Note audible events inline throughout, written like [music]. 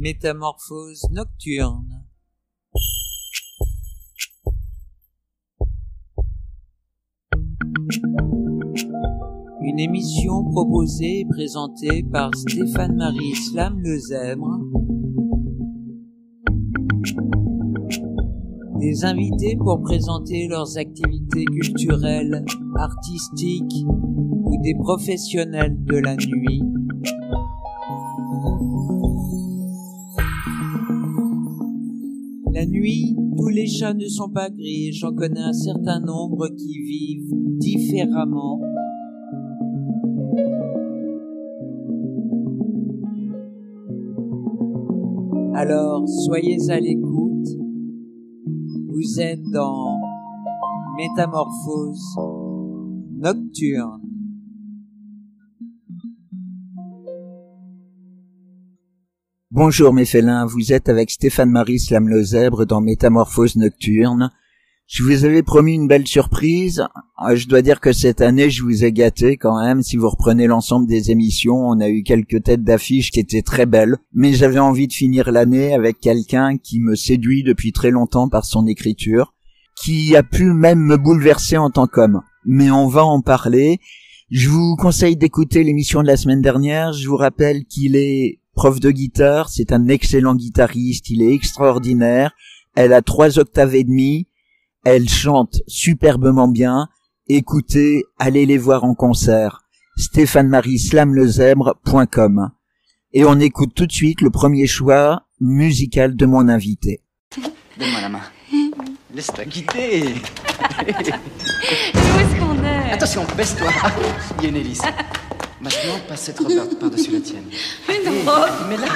Métamorphose nocturne. Une émission proposée et présentée par Stéphane-Marie Slam Lezèbre. Des invités pour présenter leurs activités culturelles, artistiques ou des professionnels de la nuit. Nuit, tous les chats ne sont pas gris, j'en connais un certain nombre qui vivent différemment. Alors, soyez à l'écoute. Vous êtes dans Métamorphose nocturne. Bonjour mes félins, vous êtes avec Stéphane-Marie Slam-Lezèbre dans Métamorphose Nocturne. Je vous avais promis une belle surprise. Euh, Je dois dire que cette année, je vous ai gâté quand même. Si vous reprenez l'ensemble des émissions, on a eu quelques têtes d'affiche qui étaient très belles. Mais j'avais envie de finir l'année avec quelqu'un qui me séduit depuis très longtemps par son écriture, qui a pu même me bouleverser en tant qu'homme. Mais on va en parler. Je vous conseille d'écouter l'émission de la semaine dernière. Je vous rappelle qu'il est prof de guitare, c'est un excellent guitariste, il est extraordinaire. Elle a trois octaves et demi. Elle chante superbement bien. Écoutez, allez les voir en concert. stéphane-marie-slamlezèbre.com. Et on écoute tout de suite le premier choix musical de mon invité. Donne-moi la main. [laughs] Laisse-toi quitter. [laughs] Où est-ce qu'on est? Attention, baisse-toi. Il y a une hélice. [laughs] Maintenant, passe cette robe par- par-dessus la tienne. Une Hé, robe Mais là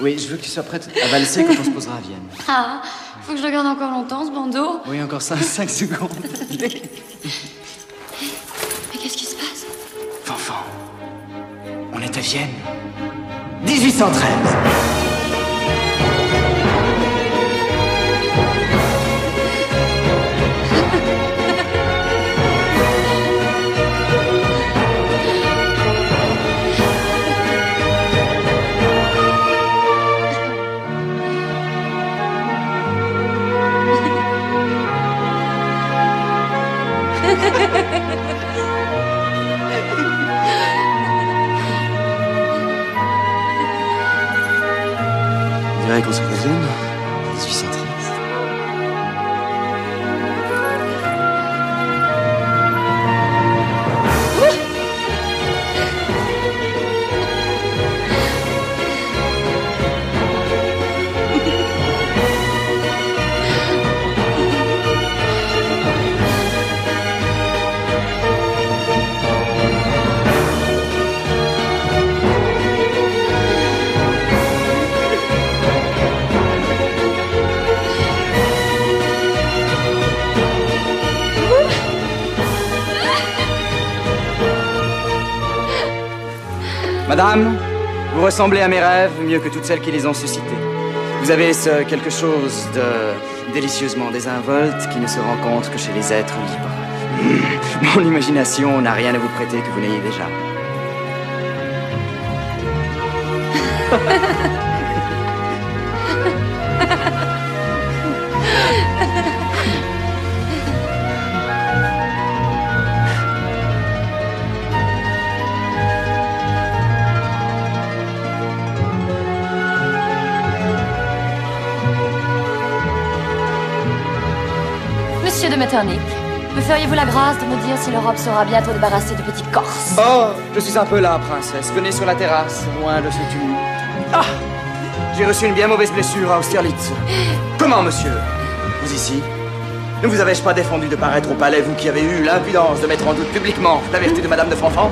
Oui, je veux que tu sois prête à valser quand on se posera à Vienne. Ah, faut que je regarde encore longtemps ce bandeau. Oui, encore 5, [laughs] secondes. Mais qu'est-ce qui se passe? Fanfan, on est à Vienne. 1813 On dirait Madame, vous ressemblez à mes rêves mieux que toutes celles qui les ont suscités. Vous avez ce quelque chose de délicieusement désinvolte qui ne se rencontre que chez les êtres libres. [laughs] Mon imagination n'a rien à vous prêter que vous n'ayez déjà. [laughs] Metternich, me feriez-vous la grâce de me dire si l'Europe sera bientôt débarrassée du petit Corse? Oh, je suis un peu là, princesse. Venez sur la terrasse, loin de ce tumulte. Ah J'ai reçu une bien mauvaise blessure à Austerlitz. Comment, monsieur? Vous ici? Ne vous avais-je pas défendu de paraître au palais, vous qui avez eu l'impudence de mettre en doute publiquement la vertu de Madame de Fanfan?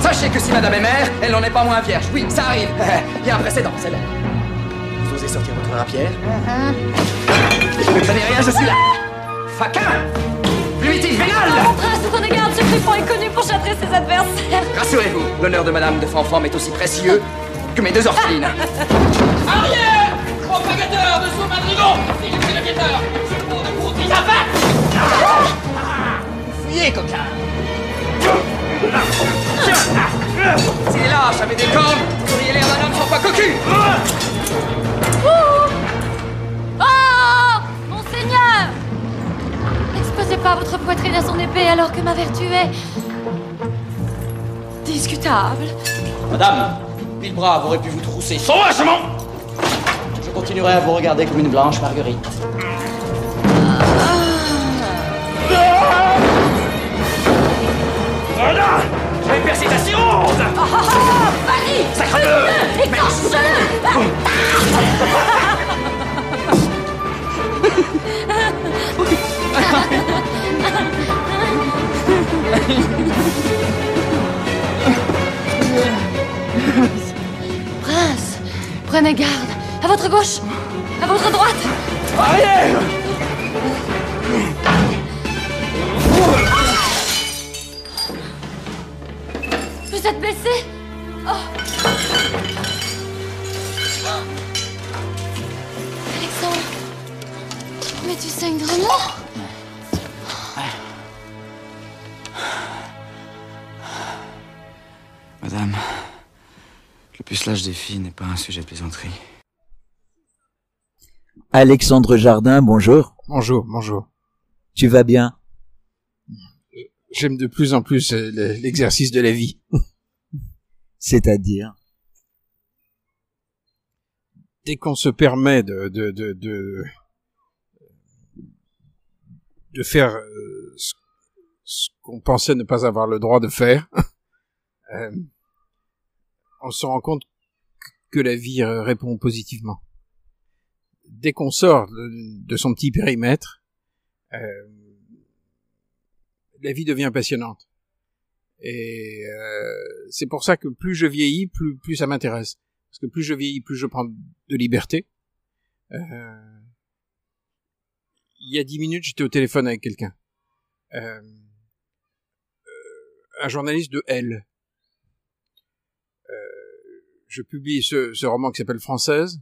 Sachez que si Madame est mère, elle n'en est pas moins vierge. Oui, ça arrive. [laughs] Il y a un précédent, c'est là. Vous osez sortir votre rapière? Vous ne connaissez rien, je suis là. Faquin Fluitique vénale L'entrage qu'on garde ce griffon est connu pour châtrer ses adversaires. Rassurez-vous, l'honneur de Madame de Fanfan est aussi précieux que mes deux orphelines. [laughs] Arrière Propagateur de son madrigon. Si je le guetteur, je cours de courtis à battre Fuyez, coquin. C'est lâche avec des cornes Vous auriez l'air d'un homme sans pas cocu. Poitrine à son épée alors que ma vertu est... discutable. Madame, bras aurait pu vous trousser sauvagement Je continuerai à vous regarder comme une blanche marguerite. Voilà Je vais percer ta cirrhose. Ah ah ah Paris Sacre-bleu Écorche-le [laughs] Prince, prenez garde. À votre gauche, à votre droite. Arrière Vous êtes blessé? Oh. Alexandre Mais tu saignes vraiment le pucelage des filles n'est pas un sujet de plaisanterie. Alexandre Jardin, bonjour. Bonjour, bonjour. Tu vas bien? J'aime de plus en plus euh, le- l'exercice de la vie. [laughs] C'est-à-dire? Dès qu'on se permet de de de de, de faire euh, ce, ce qu'on pensait ne pas avoir le droit de faire, [laughs] euh, on se rend compte que la vie euh, répond positivement. Dès qu'on sort de, son petit périmètre, euh, la vie devient passionnante. Et euh, c'est pour ça que plus je vieillis, plus, plus ça m'intéresse. Parce que plus je vieillis, plus je prends de liberté. Il y a dix minutes, j'étais au téléphone avec quelqu'un. Un journaliste de L. Je publie ce, ce roman qui s'appelle Française,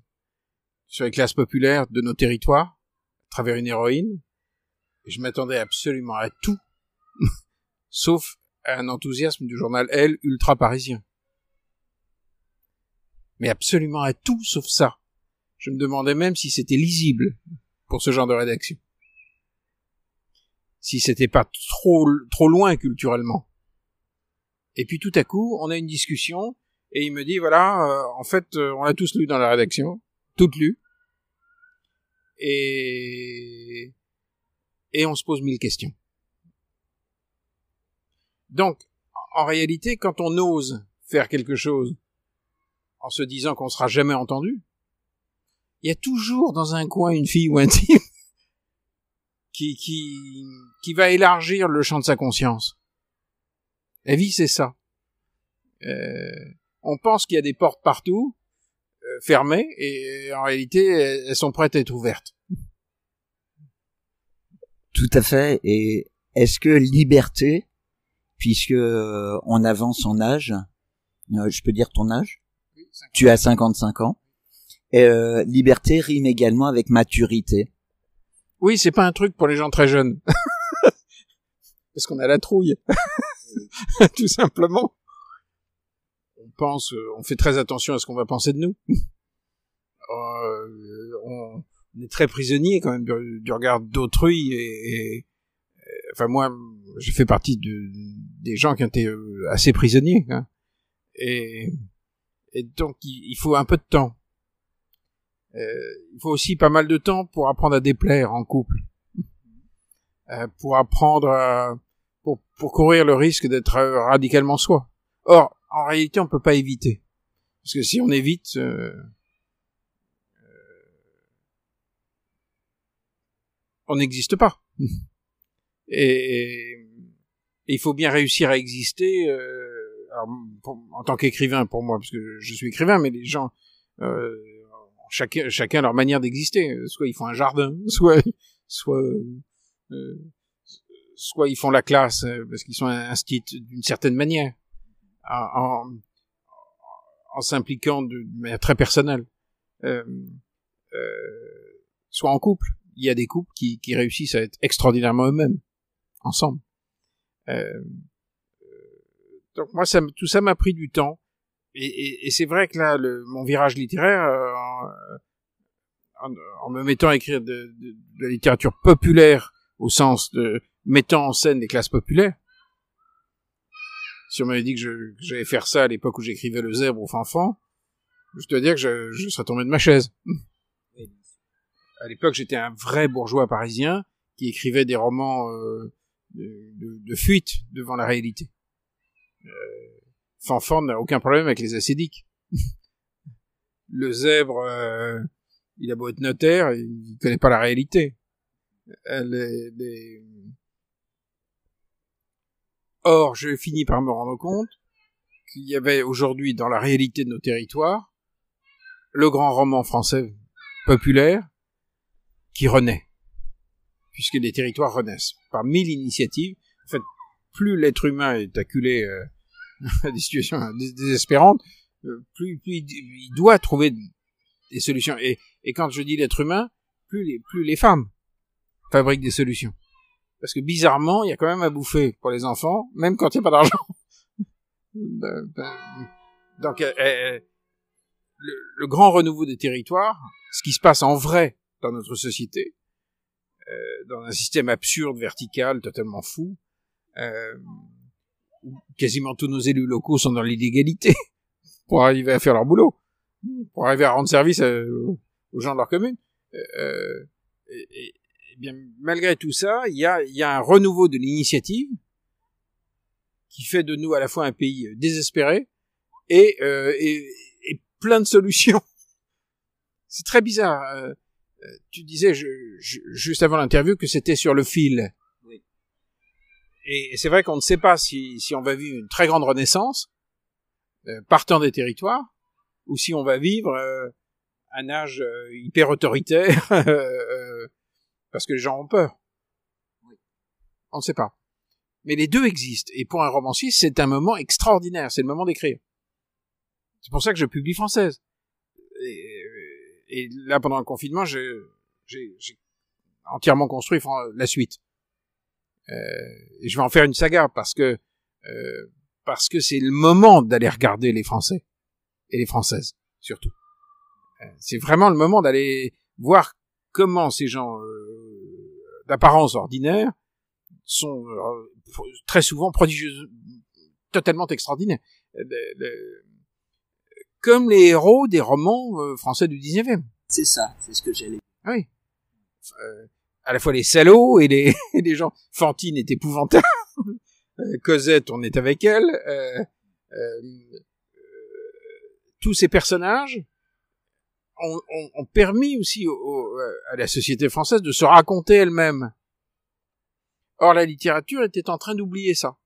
sur les classes populaires de nos territoires, à travers une héroïne. Je m'attendais absolument à tout, [laughs] sauf à un enthousiasme du journal L ultra parisien. Mais absolument à tout sauf ça. Je me demandais même si c'était lisible pour ce genre de rédaction. Si c'était pas trop, trop loin culturellement. Et puis tout à coup, on a une discussion et il me dit voilà, euh, en fait, euh, on l'a tous lu dans la rédaction, toutes lues. Et et on se pose mille questions. Donc, en réalité, quand on ose faire quelque chose en se disant qu'on sera jamais entendu, il y a toujours dans un coin une fille ou un type [laughs] qui, qui, qui va élargir le champ de sa conscience. La vie, c'est ça. Euh, on pense qu'il y a des portes partout, euh, fermées, et en réalité, elles sont prêtes à être ouvertes. Tout à fait. Et est-ce que liberté, puisque euh, on avance en âge, euh, je peux dire ton âge? Tu as 55 ans. Et, euh, liberté rime également avec maturité. Oui, c'est pas un truc pour les gens très jeunes. [laughs] Parce qu'on a la trouille. [laughs] Tout simplement. On pense, euh, on fait très attention à ce qu'on va penser de nous. [laughs] Euh, on est très prisonnier quand même du, regard d'autrui et, et- enfin moi, je fais partie de, des gens qui ont été euh, assez prisonniers. hein. Et, et donc il, il faut un peu de temps. Euh, il faut aussi pas mal de temps pour apprendre à déplaire en couple, Euh, pour apprendre à, pour, pour courir le risque d'être radicalement soi. Or, en réalité, on peut pas éviter, parce que si on évite, euh, on n'existe pas. [laughs] Et, et il faut bien réussir à exister. euh, en tant qu'écrivain, pour moi, parce que je suis écrivain, mais les gens, euh, chacun, chacun leur manière d'exister. Soit ils font un jardin, [laughs] soit, soit, euh, soit ils font la classe euh, parce qu'ils sont instits d'une certaine manière, en, en, s'impliquant de manière très personnelle. Euh, euh, soit en couple. Il y a des couples qui, qui réussissent à être extraordinairement eux-mêmes, ensemble. Euh, donc moi, ça, tout ça m'a pris du temps. Et, et, et c'est vrai que là, le, mon virage littéraire, euh, en, en- en me mettant à écrire de, de- de la littérature populaire au sens de mettant en scène les classes populaires. Si on m'avait dit que je- que j'allais faire ça à l'époque où j'écrivais Le Zèbre au Fanfan, je dois dire que je, je serais tombé de ma chaise. À l'époque, j'étais un vrai bourgeois parisien qui écrivait des romans euh, de, de- de fuite devant la réalité. Euh, Fanfan n'a aucun problème avec les acédiques. [laughs] Le zèbre, euh, il a beau être notaire, il connaît pas la réalité. Euh, les- les- Or, je finis par me rendre compte qu'il y avait aujourd'hui dans la réalité de nos territoires le grand roman français populaire qui renaît, puisque les territoires renaissent par mille initiatives. En fait, plus l'être humain est acculé euh, [laughs] à des situations dés- désespérantes, euh, plus, il, doit trouver des solutions. Et, quand je dis l'être humain, plus les femmes fabriquent des solutions. Parce que bizarrement, il y a quand même à bouffer pour les enfants, même quand il n'y a pas d'argent. [laughs] Euh, ben, Donc, euh, euh, le, le grand renouveau des territoires, ce qui se passe en vrai dans notre société, euh, dans un système absurde, vertical, totalement fou, euh, où quasiment tous nos élus locaux sont dans l'illégalité [laughs] pour arriver à faire leur boulot, pour arriver à rendre service euh, aux gens de leur commune. Et, et- et bien, malgré tout ça, il y a, il y a un renouveau de l'initiative qui fait de nous à la fois un pays euh, désespéré et, euh, et, et plein de solutions. [laughs] C'est très bizarre. Euh, euh, tu disais je, je- juste avant l'interview que c'était sur le fil. Oui. Et c'est vrai qu'on ne sait pas si, si on va vivre une très grande renaissance euh, partant des territoires ou si on va vivre euh, un âge euh, hyper autoritaire [laughs] euh, parce que les gens ont peur. On ne sait pas. Mais les deux existent. Et pour un romancier, c'est un moment extraordinaire. C'est le moment d'écrire. C'est pour ça que je publie française. Et, et là, pendant le confinement, j'ai entièrement construit la suite. Euh, et je vais en faire une saga parce que euh, parce que c'est le moment d'aller regarder les Français et les Françaises surtout. Euh, c'est vraiment le moment d'aller voir comment ces gens euh, d'apparence ordinaire sont euh, très souvent prodigieux, totalement extraordinaires. Euh, le- le- comme les héros des romans euh, français du 19e. C'est ça, c'est ce que j'allais. Oui. Euh, à la fois les salauds et les, [laughs] et les gens. Fantine est épouvantable. Cosette, on est avec elle. Tous ces personnages ont, ont- permis aussi au- au- à la société française de se raconter elle-même. Or, la littérature était en train d'oublier ça.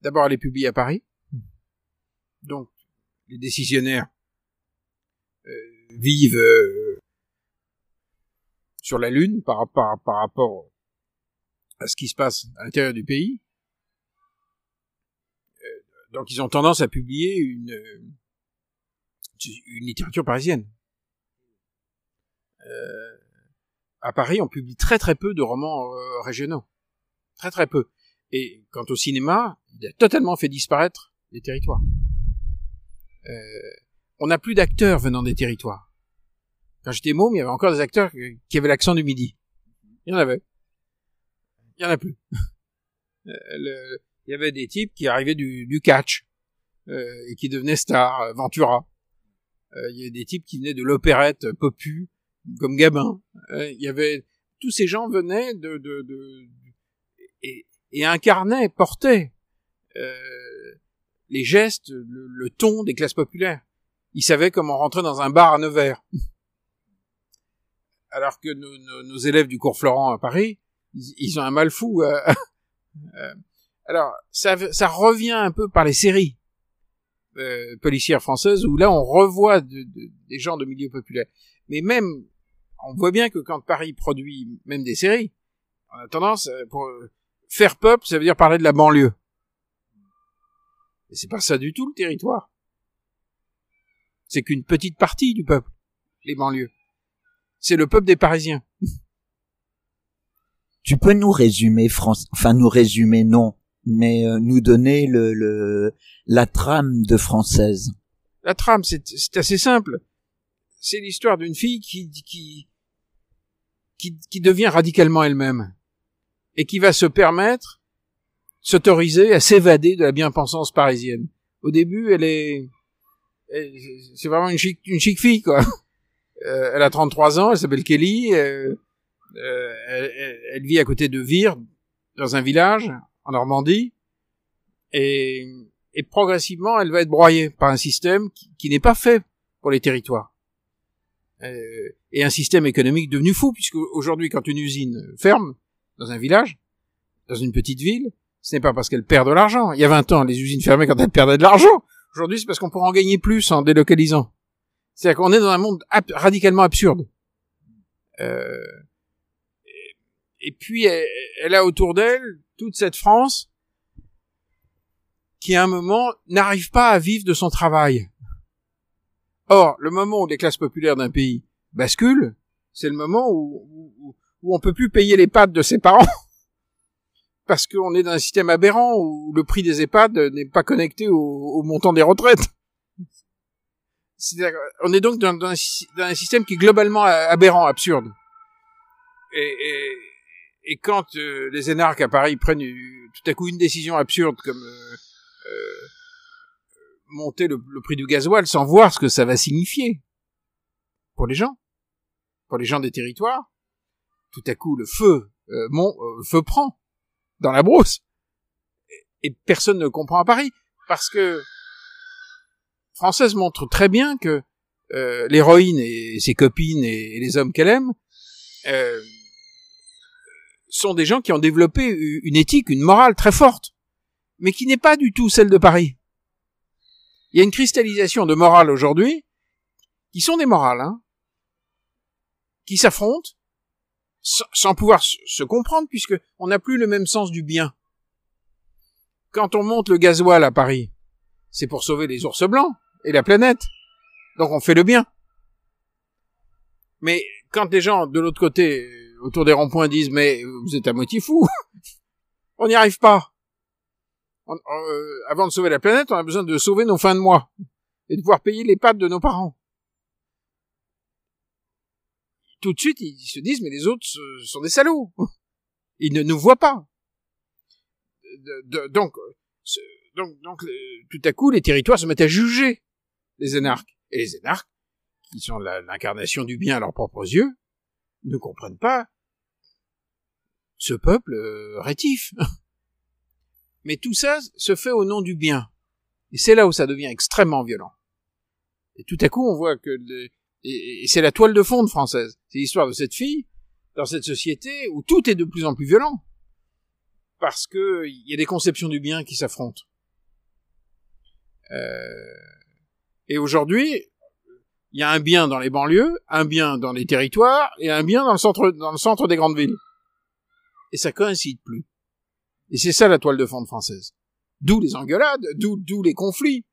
D'abord, elle est publiée à Paris. Donc, les décisionnaires euh, vivent euh, sur la Lune par, rapport à ce qui se passe à l'intérieur du pays. Euh, donc ils ont tendance à publier une, euh, une littérature parisienne. Euh, à Paris, on publie très très peu de romans euh, régionaux. Très très peu. Et quant au cinéma, il a totalement fait disparaître les territoires. Euh, on n'a plus d'acteurs venant des territoires. Quand j'étais môme, il y avait encore des acteurs qui avaient l'accent du midi. Il y en avait. Il y en a plus. [laughs] Il y avait des types qui arrivaient du, du catch et qui devenaient stars, Ventura. Euh, il y avait des types qui venaient de l'opérette Popu, comme Gabin. Euh, il y avait tous ces gens venaient de, de, de et, et incarnaient, portaient euh, les gestes, le, le ton des classes populaires. Ils savaient comment rentrer dans un bar à Nevers. [laughs] Alors que nos, nos- nos élèves du cours Florent à Paris, ils, ils ont un mal fou. euh, [laughs] euh, alors, ça, ça revient un peu par les séries euh, policières françaises où là on revoit de- de- des gens de milieu populaire. Mais même, on voit bien que quand Paris produit même des séries, on a tendance euh, pour euh, faire peuple, ça veut dire parler de la banlieue. Et c'est pas ça du tout le territoire. C'est qu'une petite partie du peuple, les banlieues. C'est le peuple des Parisiens. Tu peux nous résumer, France, enfin nous résumer non, mais euh, nous donner le, le la trame de française. La trame, c'est assez simple. C'est l'histoire d'une fille qui, qui, qui, qui devient radicalement elle-même. et qui va se permettre, s'autoriser à s'évader de la bien-pensance parisienne. Au début, elle est, c'est vraiment une chic, une chic fille, quoi. [laughs] Euh, elle a 33 ans, elle s'appelle Kelly, euh, euh, elle, elle, vit à côté de Vire, dans un village, en Normandie, et, et progressivement, elle va être broyée par un système qui, qui n'est pas fait pour les territoires. Euh, et un système économique devenu fou, puisque aujourd'hui, quand une usine ferme dans un village, dans une petite ville, ce n'est pas parce qu'elle perd de l'argent. Il y a 20 ans, les usines fermaient quand elles perdaient de l'argent. Aujourd'hui, c'est parce qu'on pourra en gagner plus en délocalisant. C'est-à-dire qu'on est dans un monde radicalement absurde. Euh, et, puis, elle, elle, a autour d'elle toute cette France qui, à un moment, n'arrive pas à vivre de son travail. Or, le moment où les classes populaires d'un pays basculent, c'est le moment où, où, où on peut plus payer les pattes de ses parents [laughs] parce qu'on est dans un système aberrant où le prix des EHPAD n'est pas connecté au, au montant des retraites. On est donc dans, dans, un, dans, un, système qui est globalement aberrant, absurde. Et, et, et quand euh, les énarques à Paris prennent tout à coup une décision absurde comme euh, euh, monter le, prix du gasoil sans voir ce que ça va signifier pour les gens, pour les gens des territoires, tout à coup le feu, euh, mon, euh, feu prend dans la brousse. Et personne ne comprend à Paris parce que Française montre très bien que euh, l'héroïne et ses copines et, et les hommes qu'elle aime euh, sont des gens qui ont développé une éthique, une morale très forte, mais qui n'est pas du tout celle de Paris. Il y a une cristallisation de morale aujourd'hui, qui sont des morales, hein, qui s'affrontent sans pouvoir se comprendre puisque on n'a plus le même sens du bien. Quand on monte le gasoil à Paris, c'est pour sauver les ours blancs et la planète. Donc on fait le bien. Mais quand les gens de l'autre côté, autour des ronds-points, disent mais vous êtes à moitié fou, [laughs] on n'y arrive pas. Euh, avant de sauver la planète, on a besoin de sauver nos fins de mois et de pouvoir payer les pattes de nos parents tout de suite, ils se disent, mais les autres sont des salauds. [laughs] Ils ne nous voient pas. donc, donc, donc, tout à coup, les territoires se mettent à juger les énarques. Et les énarques, qui sont l'incarnation du bien à leurs propres yeux, ne comprennent pas ce peuple euh, rétif. [laughs] Mais tout ça se fait au nom du bien. Et c'est là où ça devient extrêmement violent. Et tout à coup, on voit que et, c'est la toile de fond française. C'est l'histoire de cette fille dans cette société où tout est de plus en plus violent parce que il y a des conceptions du bien qui s'affrontent. Euh... Et aujourd'hui, il y a un bien dans les banlieues, un bien dans les territoires et un bien dans le centre, dans le centre des grandes villes. Et ça coïncide plus. Et c'est ça la toile de fond française. D'où les engueulades, d'où les conflits.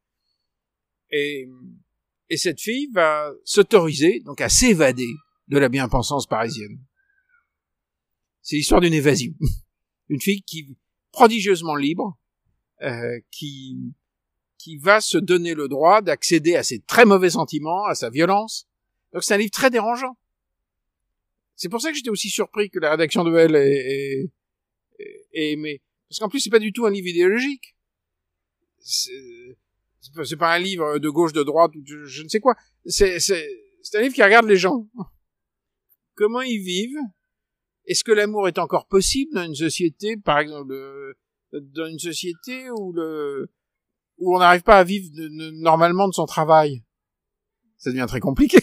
Et et cette fille va s'autoriser donc à s'évader de la bien-pensance parisienne. C'est l'histoire d'une évasion, [laughs] une fille qui prodigieusement libre, euh, qui qui va se donner le droit d'accéder à ses très mauvais sentiments, à sa violence. Donc c'est un livre très dérangeant. C'est pour ça que j'étais aussi surpris que la rédaction de Elle ait, aimé. Parce qu'en plus, c'est pas du tout un livre idéologique c'est pas un livre de gauche, de droite, je ne sais quoi. C'est un livre qui regarde les gens. Comment ils vivent. Est-ce que l'amour est encore possible dans une société, par exemple, dans une société où le, où on n'arrive pas à vivre normalement de son travail? Ça devient très compliqué.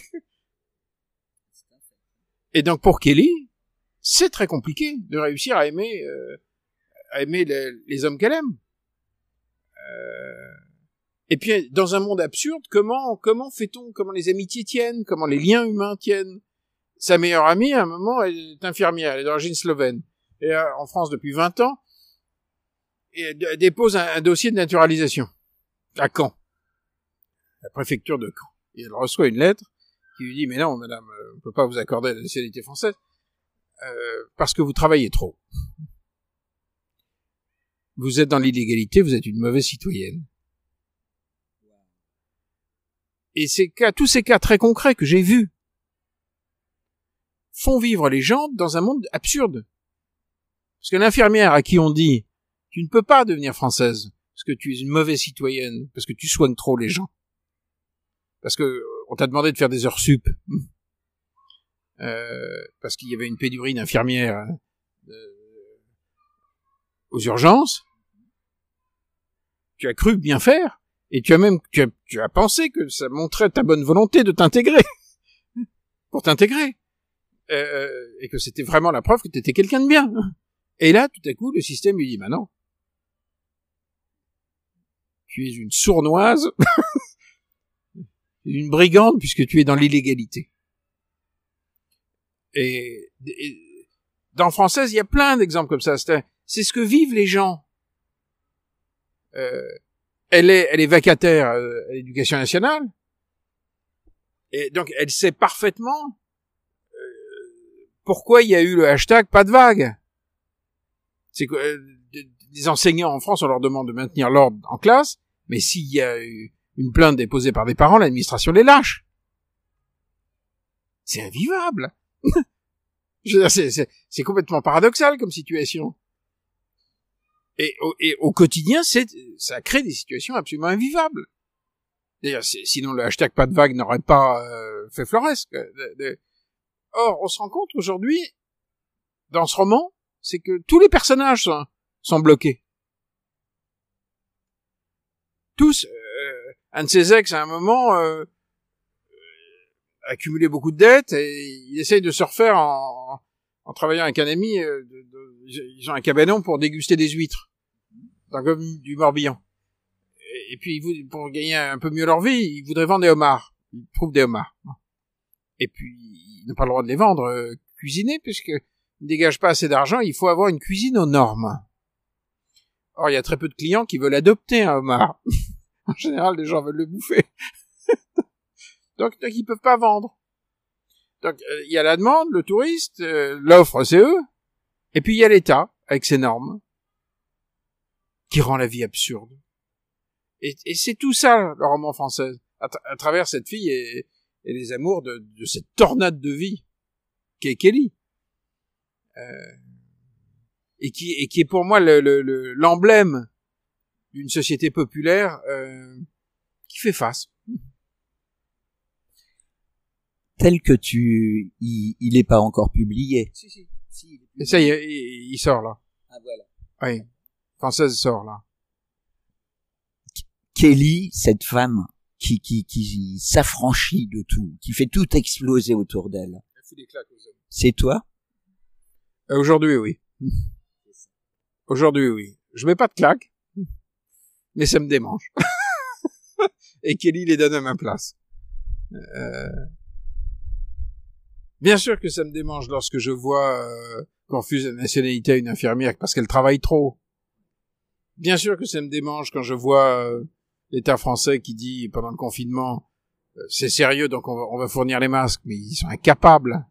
Et donc pour Kelly, c'est très compliqué de réussir à aimer, euh, à aimer les, hommes qu'elle aime. Euh, et puis, dans un monde absurde, comment, comment fait-on, comment les amitiés tiennent, comment les liens humains tiennent? Sa meilleure amie, à un moment, elle est infirmière, elle est d'origine slovène. Et euh, en France depuis 20 ans. Et elle dépose un, dossier de naturalisation. À Caen. La préfecture de Caen. Et elle reçoit une lettre qui lui dit, mais non, madame, euh, on peut pas vous accorder la nationalité française, euh, parce que vous travaillez trop. Vous êtes dans l'illégalité, vous êtes une mauvaise citoyenne. et ces tous ces cas très concrets que j'ai vus font vivre les gens dans un monde absurde. Parce que l'infirmière à qui on dit tu ne peux pas devenir française parce que tu es une mauvaise citoyenne, parce que tu soignes trop les gens, parce que euh, on t'a demandé de faire des heures sup, euh, parce qu'il y avait une pénurie d'infirmières euh, aux urgences, tu as cru bien faire, et tu as même tu as, tu as pensé que ça montrait ta bonne volonté de t'intégrer, [laughs] pour t'intégrer, euh, et que c'était vraiment la preuve que tu étais quelqu'un de bien. Et là, tout à coup, le système lui dit, bah non, tu es une sournoise, [laughs] une brigande puisque tu es dans l'illégalité. Et, dans française, il y a plein d'exemples comme ça. C'est ce que vivent les gens. Euh, elle est, elle est vacataire euh, à l'éducation nationale, et donc elle sait parfaitement euh, pourquoi il y a eu le hashtag pas de vague. C'est que euh, les enseignants en France, on leur demande de maintenir l'ordre en classe, mais s'il y a une plainte déposée par des parents, l'administration les lâche. C'est invivable. [laughs] c'est complètement paradoxal comme situation. Et au, quotidien, ça crée des situations absolument invivables. Sinon le hashtag pas de vague n'aurait pas euh, fait floresque. Or, on se rend compte aujourd'hui, dans ce roman, c'est que tous les personnages sont bloqués. Tous, euh, un de ses ex à un moment euh, accumulé beaucoup de dettes et il essaye de se refaire en, en travaillant avec un ami. Euh, de, de, ils ont un cabanon pour déguster des huîtres dans le du Morbihan. Et, puis pour gagner un peu mieux leur vie, ils voudraient vendre des homards. Ils trouvent des homards. Et puis ils n'ont pas le droit de les vendre euh, cuisinés puisque ne dégagent pas assez d'argent. Il faut avoir une cuisine aux normes. Or il y a très peu de clients qui veulent adopter un homard. [laughs] en général, les gens veulent le bouffer. [laughs] donc, donc ils peuvent pas vendre. Donc euh, il y a la demande, le touriste, euh, l'offre c'est eux, et puis il y a l'État avec ses normes qui rend la vie absurde. Et, c'est tout ça le roman français, à, travers cette fille et, les amours de, de, cette tornade de vie qu'est Kelly. Euh, et qui, et qui est pour moi l'emblème le, d'une société populaire euh, qui fait face. Tel que tu, il, il est pas encore publié. Si, si. si il ça y est, il, il, sort là. Ah voilà. Oui, française sort là. Kelly, cette femme qui qui qui s'affranchit de tout, qui fait tout exploser autour d'elle. C'est toi? Euh, Aujourd'hui, oui. [laughs] Aujourd'hui, oui. Je mets pas de claque mais ça me démange. [laughs] et Kelly les donne à ma place. Euh... Bien sûr que ça me démange lorsque je vois euh, qu'on refuse la nationalité à une infirmière parce qu'elle travaille trop. Bien sûr que ça me démange quand je vois euh, l'État français qui dit pendant le confinement c'est sérieux donc on va, fournir les masques, mais ils sont incapables.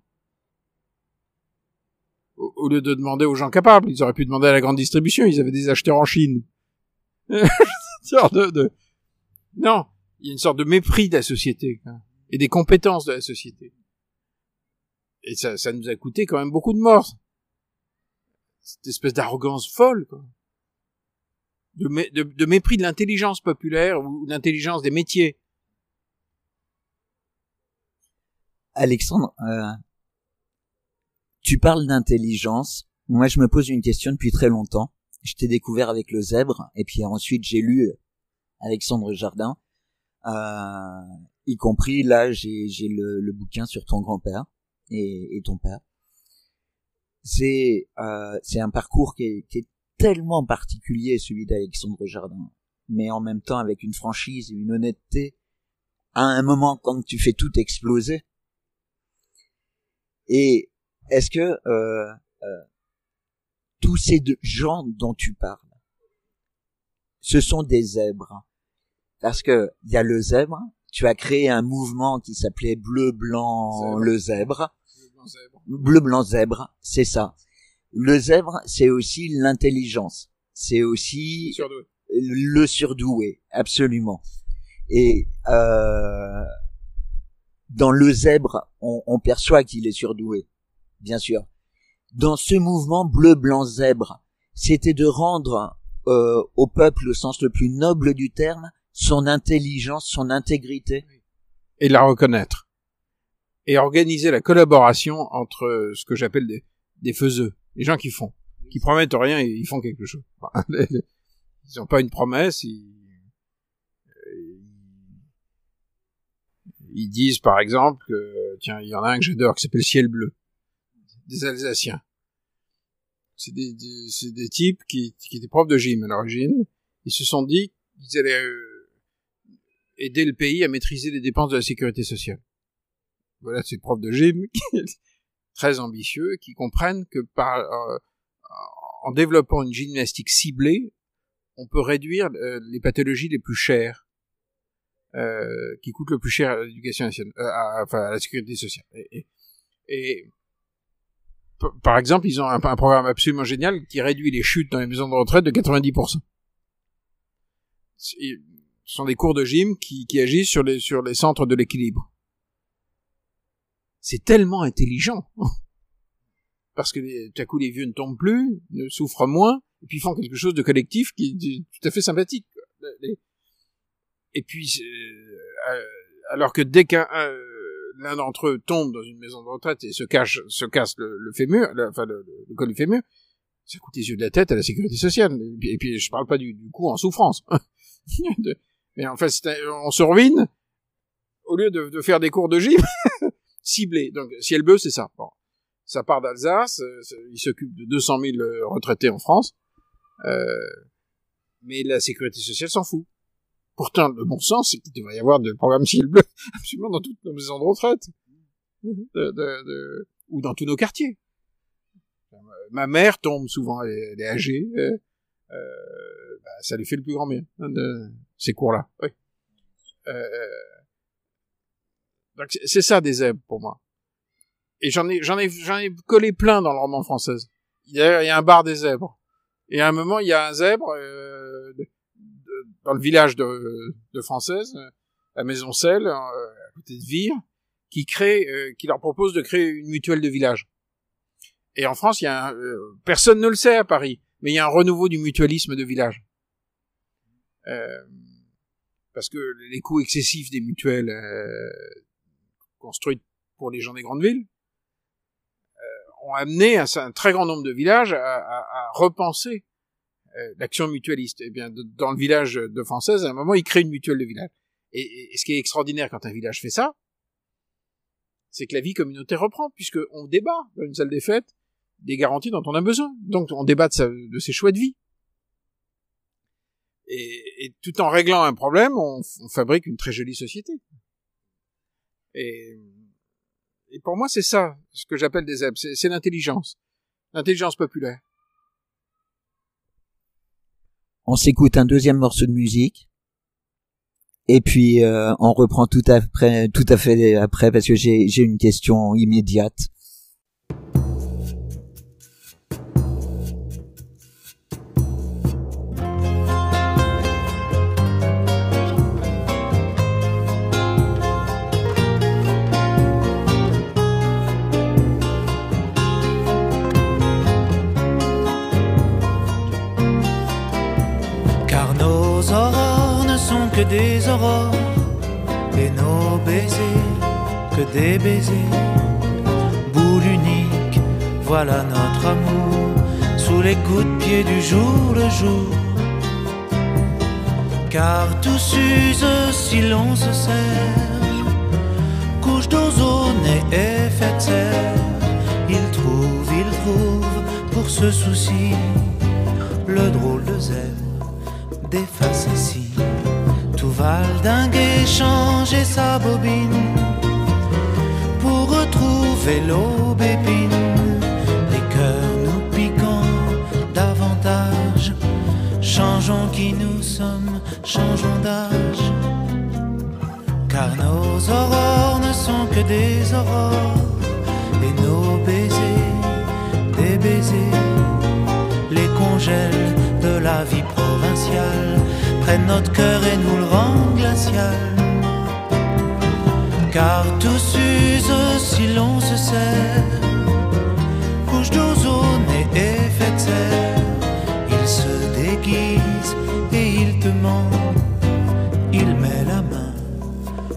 Au, lieu de demander aux gens capables, ils auraient pu demander à la grande distribution, ils avaient des acheteurs en Chine. [laughs] de, de, Non, il y a une sorte de mépris de la société et des compétences de la société. Et ça, ça nous a coûté quand même beaucoup de morts. Cette espèce d'arrogance folle, quoi. De mépris de l'intelligence populaire ou l'intelligence des métiers. Alexandre, euh, tu parles d'intelligence. Moi, je me pose une question depuis très longtemps. Je t'ai découvert avec le zèbre et puis ensuite j'ai lu Alexandre Jardin. Euh, y compris là j'ai le, le, bouquin sur ton grand-père et, ton père. C'est euh, c'est un parcours qui est, qui est tellement particulier celui d'Alexandre Jardin mais en même temps avec une franchise et une honnêteté. À un moment quand tu fais tout exploser et est-ce que euh, euh, tous ces gens dont tu parles, ce sont des zèbres? Parce que il y a le zèbre, tu as créé un mouvement qui s'appelait Bleu Blanc le zèbre. Bleu Blanc Zèbre, c'est ça. Le zèbre, c'est aussi l'intelligence. C'est aussi le surdoué, absolument. Et euh, dans le zèbre, on, on perçoit qu'il est surdoué, bien sûr dans ce mouvement bleu blanc zèbre, c'était de rendre euh, au peuple, au sens le plus noble du terme, son intelligence, son intégrité. Et la reconnaître. Et organiser la collaboration entre ce que j'appelle des, des faiseux, les gens qui font, qui promettent rien et ils font quelque chose. [laughs] Ils n'ont pas une promesse, ils, ils disent par exemple que, tiens, il y en a un que j'adore qui s'appelle Ciel Bleu, des Alsaciens. C'est des, des, des types qui, qui étaient profs de gym à l'origine. Ils se sont dit qu'ils allaient euh, aider le pays à maîtriser les dépenses de la sécurité sociale. Voilà, c'est profs de gym [laughs] très ambitieux qui comprennent que par euh, en développant une gymnastique ciblée, on peut réduire euh, les pathologies les plus chères euh, qui coûtent le plus cher à l'éducation nationale, euh, à, enfin à la sécurité sociale. Et, et, par exemple, ils ont un, programme absolument génial qui réduit les chutes dans les maisons de retraite de 90%. Ce sont des cours de gym qui, qui agissent sur les, sur les centres de l'équilibre. C'est tellement intelligent. [laughs] Parce que tout à coup les vieux ne tombent plus, ne souffrent moins, et puis font quelque chose de collectif qui est tout à fait sympathique. Et puis, euh, alors que dès qu'un l'un d'entre eux tombe dans une maison de retraite et se cache, se casse le, le fémur, le, enfin le, le, col du fémur, ça coûte les yeux de la tête à la sécurité sociale. Et puis, et puis je parle pas du, du coup en souffrance. [laughs] Mais en fait, on se ruine au lieu de, de, faire des cours de gym [laughs] ciblés. Donc, ciel bleu, c'est ça. Bon. Ça part d'Alsace, euh, il s'occupe de 200 000 retraités en France, euh, mais la sécurité sociale s'en fout. Pourtant, le bon sens, c'est qu'il devrait y avoir des programmes ciel bleu [laughs] absolument dans toutes nos maisons de retraite. De, de, de, ou dans tous nos quartiers. Ma mère tombe souvent, elle est, elle est âgée, euh, euh, bah, ça lui fait le plus grand bien, hein, de ces cours-là. Oui. Euh, donc c'est ça des zèbres pour moi. Et j'en ai, j'en ai, j'en ai collé plein dans le roman français. Il y a, il y a un bar des zèbres. Et à un moment, il y a un zèbre euh, dans le village de, de Française, à Maisoncelle, euh, à côté de Vire, qui crée, euh, qui leur propose de créer une mutuelle de village. Et en France, il y a un, euh, personne ne le sait à Paris, mais il y a un renouveau du mutualisme de village. Euh, parce que les coûts excessifs des mutuelles euh, construites pour les gens des grandes villes ont amené un, un, très grand nombre de villages à, à, à repenser euh, l'action mutualiste. Eh bien, dans le village de Française, à un moment, ils créent une mutuelle de village. Et, ce qui est extraordinaire quand un village fait ça, c'est que la vie communautaire reprend, puisque on débat dans une salle des fêtes des garanties dont on a besoin. Donc, on débat de, sa, ses choix de vie. Et, tout en réglant un problème, on, fabrique une très jolie société. Et, et pour moi, c'est ça, ce que j'appelle des zèbres, c'est l'intelligence, l'intelligence populaire. On s'écoute un deuxième morceau de musique. Et puis euh, on reprend tout fait, tout à fait après parce que j'ai une question immédiate. Des baisers. Boule unique, voilà notre amour sous les coups de pied du jour le jour. Car tout s'use si l'on se serre, couche d'ozone et effet de serre. Il trouve, il trouve pour ce souci le drôle de zèbre des facéties tout valdinguer, changer sa bobine retrouver l'aubépine. Les cœurs nous piquant davantage, changeons qui nous sommes, changeons d'âge. Car nos aurores ne sont que des aurores et nos baisers, des baisers, les congèles de la vie provinciale prennent notre cœur et nous le rendent glacial car tout s'use si l'on se serre. Couche d'ozone et effet de serre, il se déguise et il te ment. Il met la main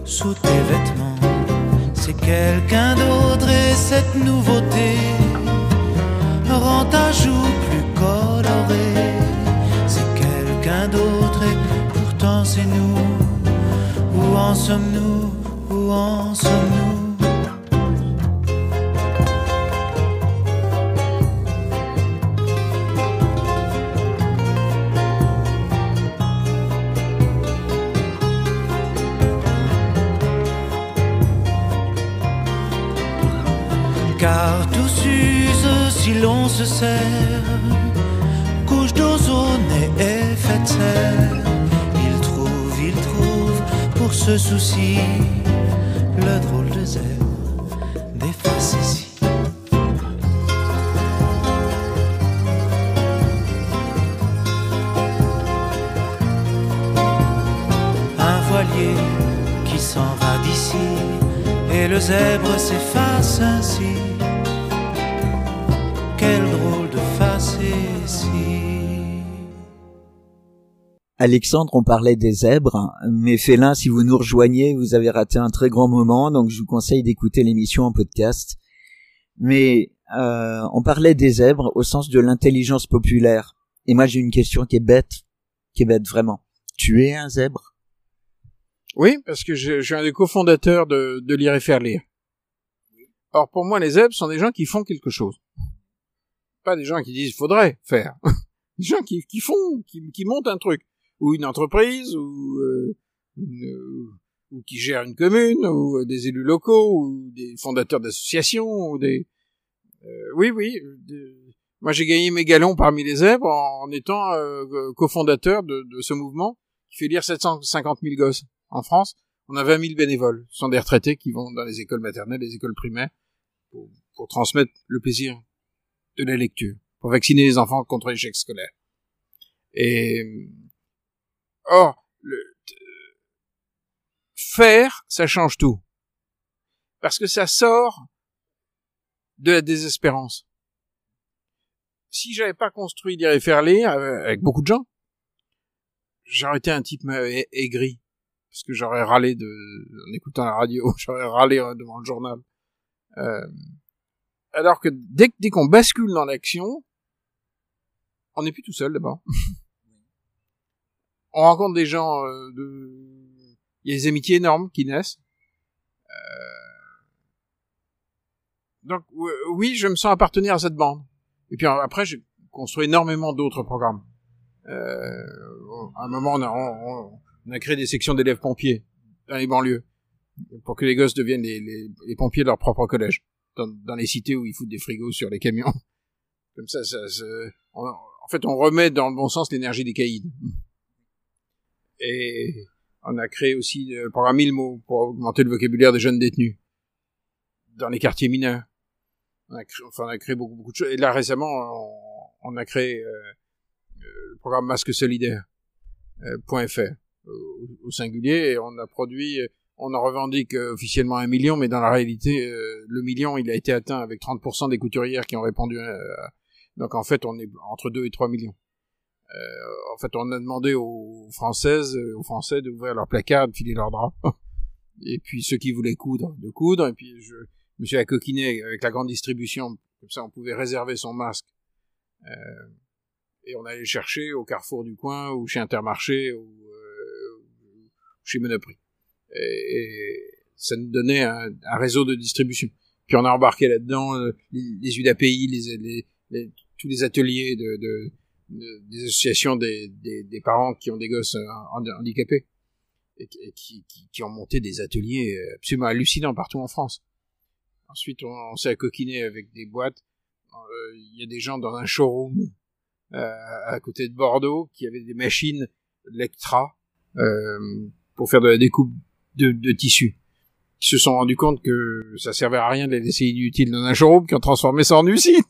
sous tes vêtements. C'est quelqu'un d'autre et cette nouveauté rend ta joue plus colorée. C'est quelqu'un d'autre et pourtant c'est nous. Où en sommes-nous? Sommes-nous car tout s'use si l'on se sert. Couche d'ozone et effet de serre. Il trouve, il trouve pour ce souci le drôle de zèbre des facéties. Un voilier qui s'en va d'ici et le zèbre s'efface ainsi. Quel drôle de facétie. Alexandre, on parlait des zèbres, mais Félin, si vous nous rejoignez, vous avez raté un très grand moment, donc je vous conseille d'écouter l'émission en podcast. Mais euh, on parlait des zèbres au sens de l'intelligence populaire. Et moi j'ai une question qui est bête, qui est bête vraiment. Tu es un zèbre? Oui, parce que je, suis un des cofondateurs de, de Lire et Faire Lire. Or, pour moi, les zèbres sont des gens qui font quelque chose. Pas des gens qui disent faudrait faire. [laughs] des gens qui, font, qui montent un truc. Ou une entreprise, ou, euh, une- ou qui gèrent une commune, ou euh, des élus locaux, ou des fondateurs d'associations, ou des... euh, oui, oui. Moi, j'ai gagné mes galons parmi les zèbres en, étant euh, cofondateur de, de ce mouvement qui fait lire 750 000 gosses en France. On a 20 000 bénévoles. Ce sont des retraités qui vont dans les écoles maternelles, les écoles primaires, pour, pour transmettre le plaisir de la lecture, pour vacciner les enfants contre l'échec scolaire. Et or, le, euh, faire, ça change tout, parce que ça sort de la désespérance. Si j'avais pas construit Lire et euh, avec beaucoup de gens, j'aurais été un type euh, ai- aigri, parce que j'aurais râlé de, en écoutant la radio, [laughs] j'aurais râlé euh, devant le journal. Alors que dès qu'on bascule dans l'action, on n'est plus tout seul d'abord. [laughs] on rencontre des gens euh, de... Il y a des amitiés énormes qui naissent. Euh, Donc euh, oui, je me sens appartenir à cette bande. Et puis après, j'ai construit énormément d'autres programmes. Euh, à un moment, on a, on- a créé des sections d'élèves pompiers dans les banlieues pour que les gosses deviennent les, pompiers de leur propre collège dans, dans les cités où ils foutent des frigos sur les camions. Comme ça, ça, ça- on- en fait, on remet dans le bon sens l'énergie des caïds. Et on a créé aussi le programme 1000 mots pour augmenter le vocabulaire des jeunes détenus dans les quartiers mineurs. On a créé, enfin, on a créé beaucoup, beaucoup de choses. Et là, récemment, on, a créé euh, euh, le programme Masque Solidaire euh, au, singulier et on a produit euh, on en revendique euh, officiellement un million, mais dans la réalité, euh, le million, il a été atteint avec 30% des couturières qui ont répondu. euh, donc en fait, on est entre 2 et 3 millions. Euh, en fait, on a demandé aux Françaises, euh, aux Français d'ouvrir leur placard, de filer leurs draps. [laughs] Et puis ceux qui voulaient coudre, de coudre. Et puis je me suis accoquiné avec la grande distribution. Comme ça, on pouvait réserver son masque. Euh, et on allait chercher au carrefour du coin, ou chez Intermarché, ou euh, chez Monoprix et, et ça nous donnait un, un réseau de distribution. Puis on a embarqué là-dedans euh, les, les UDAPI, les, les, les- tous les ateliers de, de- des associations des, des, des parents qui ont des gosses euh, handi- handicapés et, qui- qui, qui, ont monté des ateliers euh, absolument hallucinants partout en France. Ensuite, on, s'est accoquiné avec des boîtes. Euh, Il y a des gens dans un showroom euh, à côté de Bordeaux qui avaient des machines Lectra euh, pour faire de la découpe de, de tissus. Qui se sont rendus compte que ça servait à rien de les laisser inutiles dans un showroom, qui ont transformé ça en usine.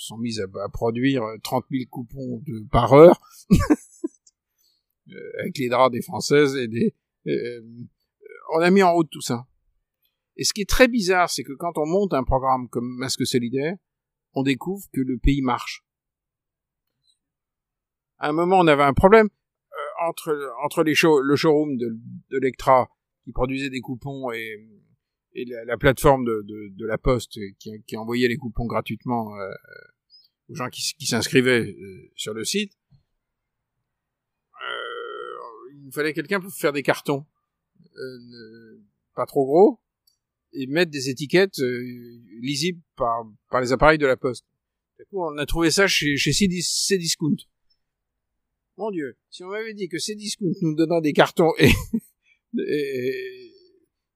Sont, sont mis à, produire 30 000 coupons de, par heure [laughs] euh, avec les draps des françaises et des. euh, on a mis en route tout ça. Et ce qui est très bizarre, c'est que quand on monte un programme comme Masque Solidaire, on découvre que le pays marche. À un moment, on avait un problème euh, entre entre les le showroom de, de qui produisait des coupons et, et la, la plateforme de, de, de, la Poste qui, qui envoyait les coupons gratuitement euh, aux gens qui, qui s'inscrivaient euh, sur le site. Euh, il fallait quelqu'un pour faire des cartons, euh, pas trop gros, et mettre des étiquettes euh, lisibles par, par les appareils de la Poste. Du coup, on a trouvé ça chez, chez Cdiscount. Mon Dieu, si on m'avait dit que Cdiscount nous donnant des cartons et, [laughs] et,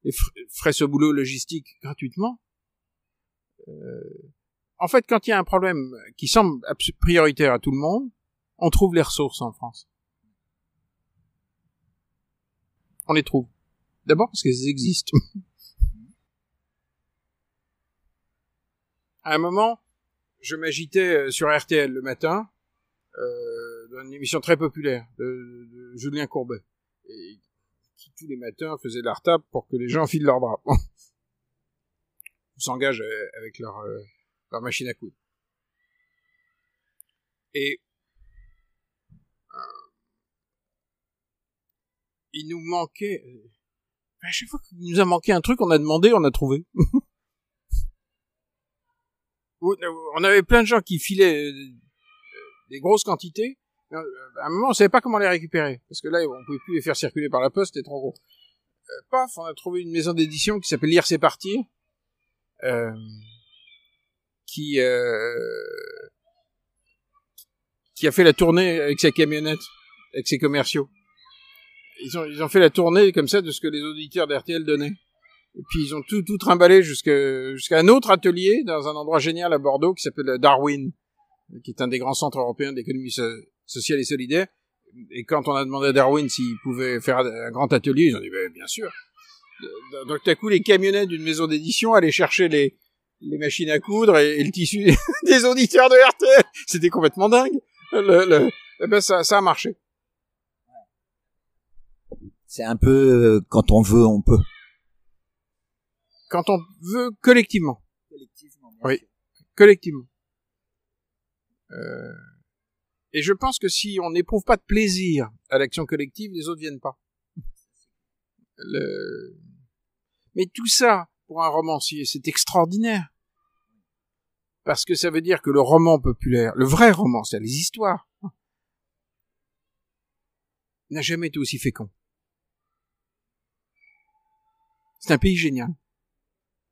et ferait ce boulot logistique gratuitement, euh, en fait, quand il y a un problème qui semble prioritaire à tout le monde, on trouve les ressources en France. On les trouve. D'abord parce qu'elles existent. à un moment, je m'agitais euh, sur RTL le matin, euh, dans une émission très populaire de, Julien Courbet, et tous les matins faisait la retape pour que les gens filent leurs draps. [laughs] Ils s'engagent euh, avec leur, euh, leur machine à coudre. Et euh, il nous manquait... à chaque fois qu'il nous a manqué un truc, on a demandé, on a trouvé. [laughs] on avait plein de gens qui filaient des grosses quantités. Euh, À un moment, on savait pas comment les récupérer. Parce que là, on pouvait plus les faire circuler par la poste, c'était trop gros. Euh, paf, on a trouvé une maison d'édition qui s'appelle Lire c'est partir. Euh, qui, euh, qui a fait la tournée avec sa camionnette, avec ses commerciaux. Ils ont, ils ont fait la tournée comme ça de ce que les auditeurs d'RTL donnaient. Et puis ils ont tout, tout trimballé jusqu'à jusqu'à un autre atelier dans un endroit génial à Bordeaux qui s'appelle Darwin, qui est un des grands centres européens d'économie sociale et solidaire. Et quand on a demandé à Darwin s'il pouvait faire un grand atelier, ils ont dit ben, bien sûr. Donc tout à coup, les camionnettes d'une maison d'édition allaient chercher les, les machines à coudre et, et le tissu [laughs] des auditeurs de RTL. C'était complètement dingue. Le, le, eh ben ça, ça a marché. C'est un peu euh, quand on veut, on peut. Quand on veut collectivement. Collectivement. Oui, collectivement. Euh, et je pense que si on n'éprouve pas de plaisir à l'action collective, les autres viennent pas. Le... Mais tout ça, pour un romancier, c'est extraordinaire. Parce que ça veut dire que le roman populaire, le vrai roman, c'est les histoires, n'a jamais été aussi fécond. C'est un pays génial.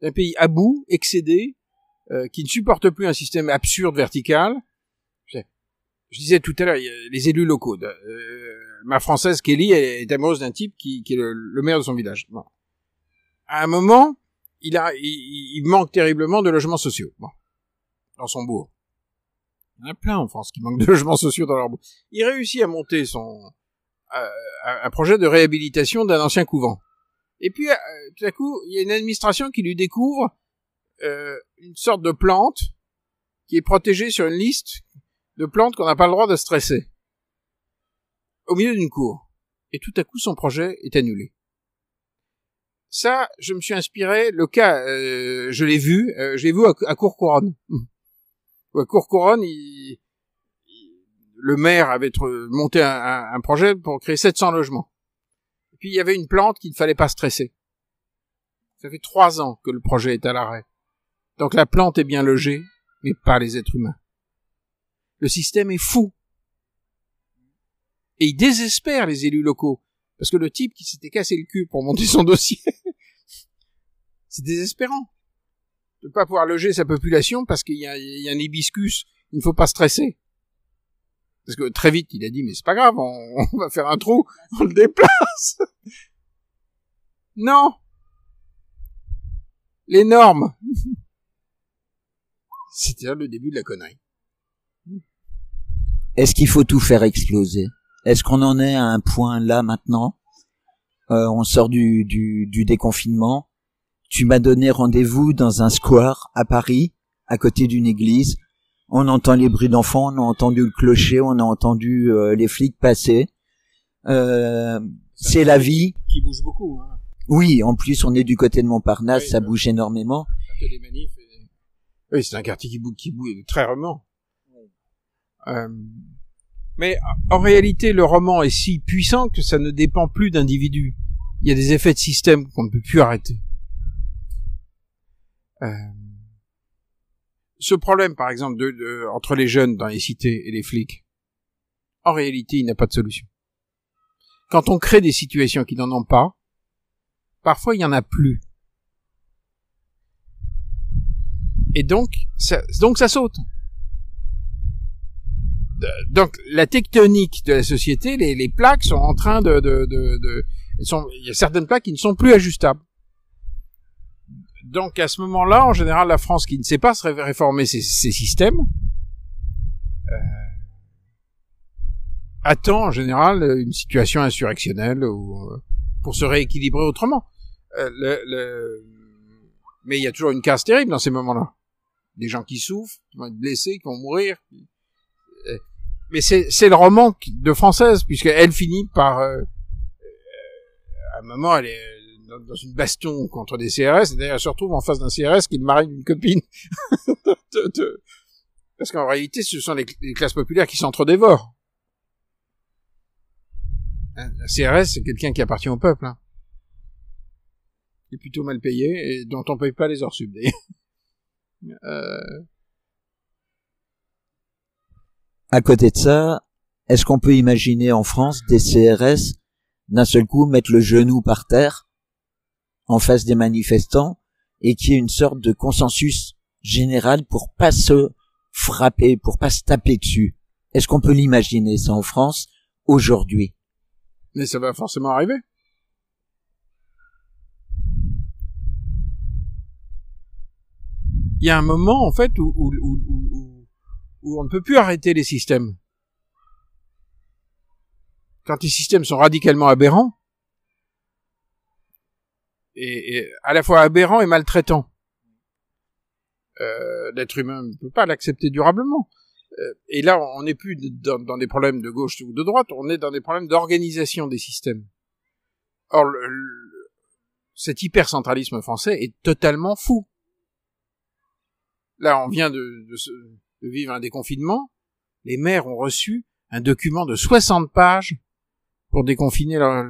C'est un pays à bout, excédé, euh, qui ne supporte plus un système absurde vertical. Je, disais tout à l'heure, les élus locaux. Euh, ma française Kelly est, amoureuse d'un type qui, est le, maire de son village. Bon. À un moment, il, a, il, manque terriblement de logements sociaux bon, dans son bourg. Il y en a plein en France qui manquent de [laughs] logements sociaux dans leur bourg. Il réussit à monter son euh, un projet de réhabilitation d'un ancien couvent. Et puis, euh, tout à coup, il y a une administration qui lui découvre euh, une sorte de plante qui est protégée sur une liste de plantes qu'on n'a pas le droit de stresser. Au milieu d'une cour. Et tout à coup, son projet est annulé. Ça, je me suis inspiré, le cas, euh, je l'ai vu, euh, je l'ai vu à, à Courcouronne. à Courcouronne, il, il, le maire avait monté un, un, projet pour créer 700 logements puis il y avait une plante qu'il ne fallait pas stresser. Ça fait trois ans que le projet est à l'arrêt. Donc la plante est bien logée, mais pas les êtres humains. Le système est fou. Et il désespère les élus locaux. Parce que le type qui s'était cassé le cul pour monter son [laughs] dossier, c'est désespérant. De ne pas pouvoir loger sa population parce qu'il y, a un hibiscus, il ne faut pas stresser. Parce que très vite, il a dit, mais c'est pas grave, on, [laughs] on, va faire un trou, on le déplace. [laughs] non. Les normes. C'était le début de la connerie. Est-ce qu'il faut tout faire exploser? Est-ce qu'on en est à un point là maintenant? Euh, On sort du, du, du déconfinement. Tu m'as donné rendez-vous dans un square à Paris, à côté d'une église on entend les bruits d'enfants, on a entendu le clocher, on a entendu euh, les flics passer. Euh, c'est la vie. Qui bouge beaucoup. Hein. Oui, en plus on est du côté de Montparnasse, oui, ça bouge énormément. Les manifs et... Oui, c'est un quartier qui bouge, qui bouge très rarement. Euh, mais en réalité, le roman est si puissant que ça ne dépend plus d'individus. il y a des effets de système qu'on ne peut plus arrêter. Euh, ce problème, par exemple, de, de, entre les jeunes dans les cités et les flics, en réalité, il n'a pas de solution. Quand on crée des situations qui n'en ont pas, parfois il y en a plus. Et donc, ça, donc ça saute. Donc la tectonique de la société, les, plaques sont en train de, de, de, il y a certaines plaques qui ne sont plus ajustables. Donc à ce moment-là, en général, la France qui ne sait pas se réformer ses, systèmes euh, attend en général une situation insurrectionnelle ou euh, pour se rééquilibrer autrement. Euh. Mais il y a toujours une casse terrible dans ces moments-là. Des gens qui souffrent, qui vont être blessés, qui vont mourir. Euh, mais c'est le roman de française puisqu'elle finit par euh, à un moment elle est dans une baston contre des CRS, et d'ailleurs elle se retrouve en face d'un CRS qui marie d'une copine. [laughs] Parce qu'en réalité, ce sont les, classes populaires qui s'entre-dévorent. Un, CRS, c'est quelqu'un qui appartient au peuple. Hein. Est plutôt mal payé et dont on paye pas les heures sub, [laughs] euh... À côté de ça, est-ce qu'on peut imaginer en France des CRS d'un seul coup mettre le genou par terre en face des manifestants et qu'il y ait une sorte de consensus général pour pas se frapper, pour pas se taper dessus? Est-ce qu'on peut l'imaginer ça en France aujourd'hui? Mais ça va forcément arriver. Il y a un moment en fait où, on ne peut plus arrêter les systèmes. Quand les systèmes sont radicalement aberrants, et, à la fois aberrant et maltraitant. Euh, L'être humain ne peut pas l'accepter durablement. Euh, et là, on n'est plus dans, des problèmes de gauche ou de droite, on est dans des problèmes d'organisation des systèmes. Or, le, cet hypercentralisme français est totalement fou. Là, on vient de, de, de vivre un déconfinement. Les maires ont reçu un document de 60 pages pour déconfiner leur,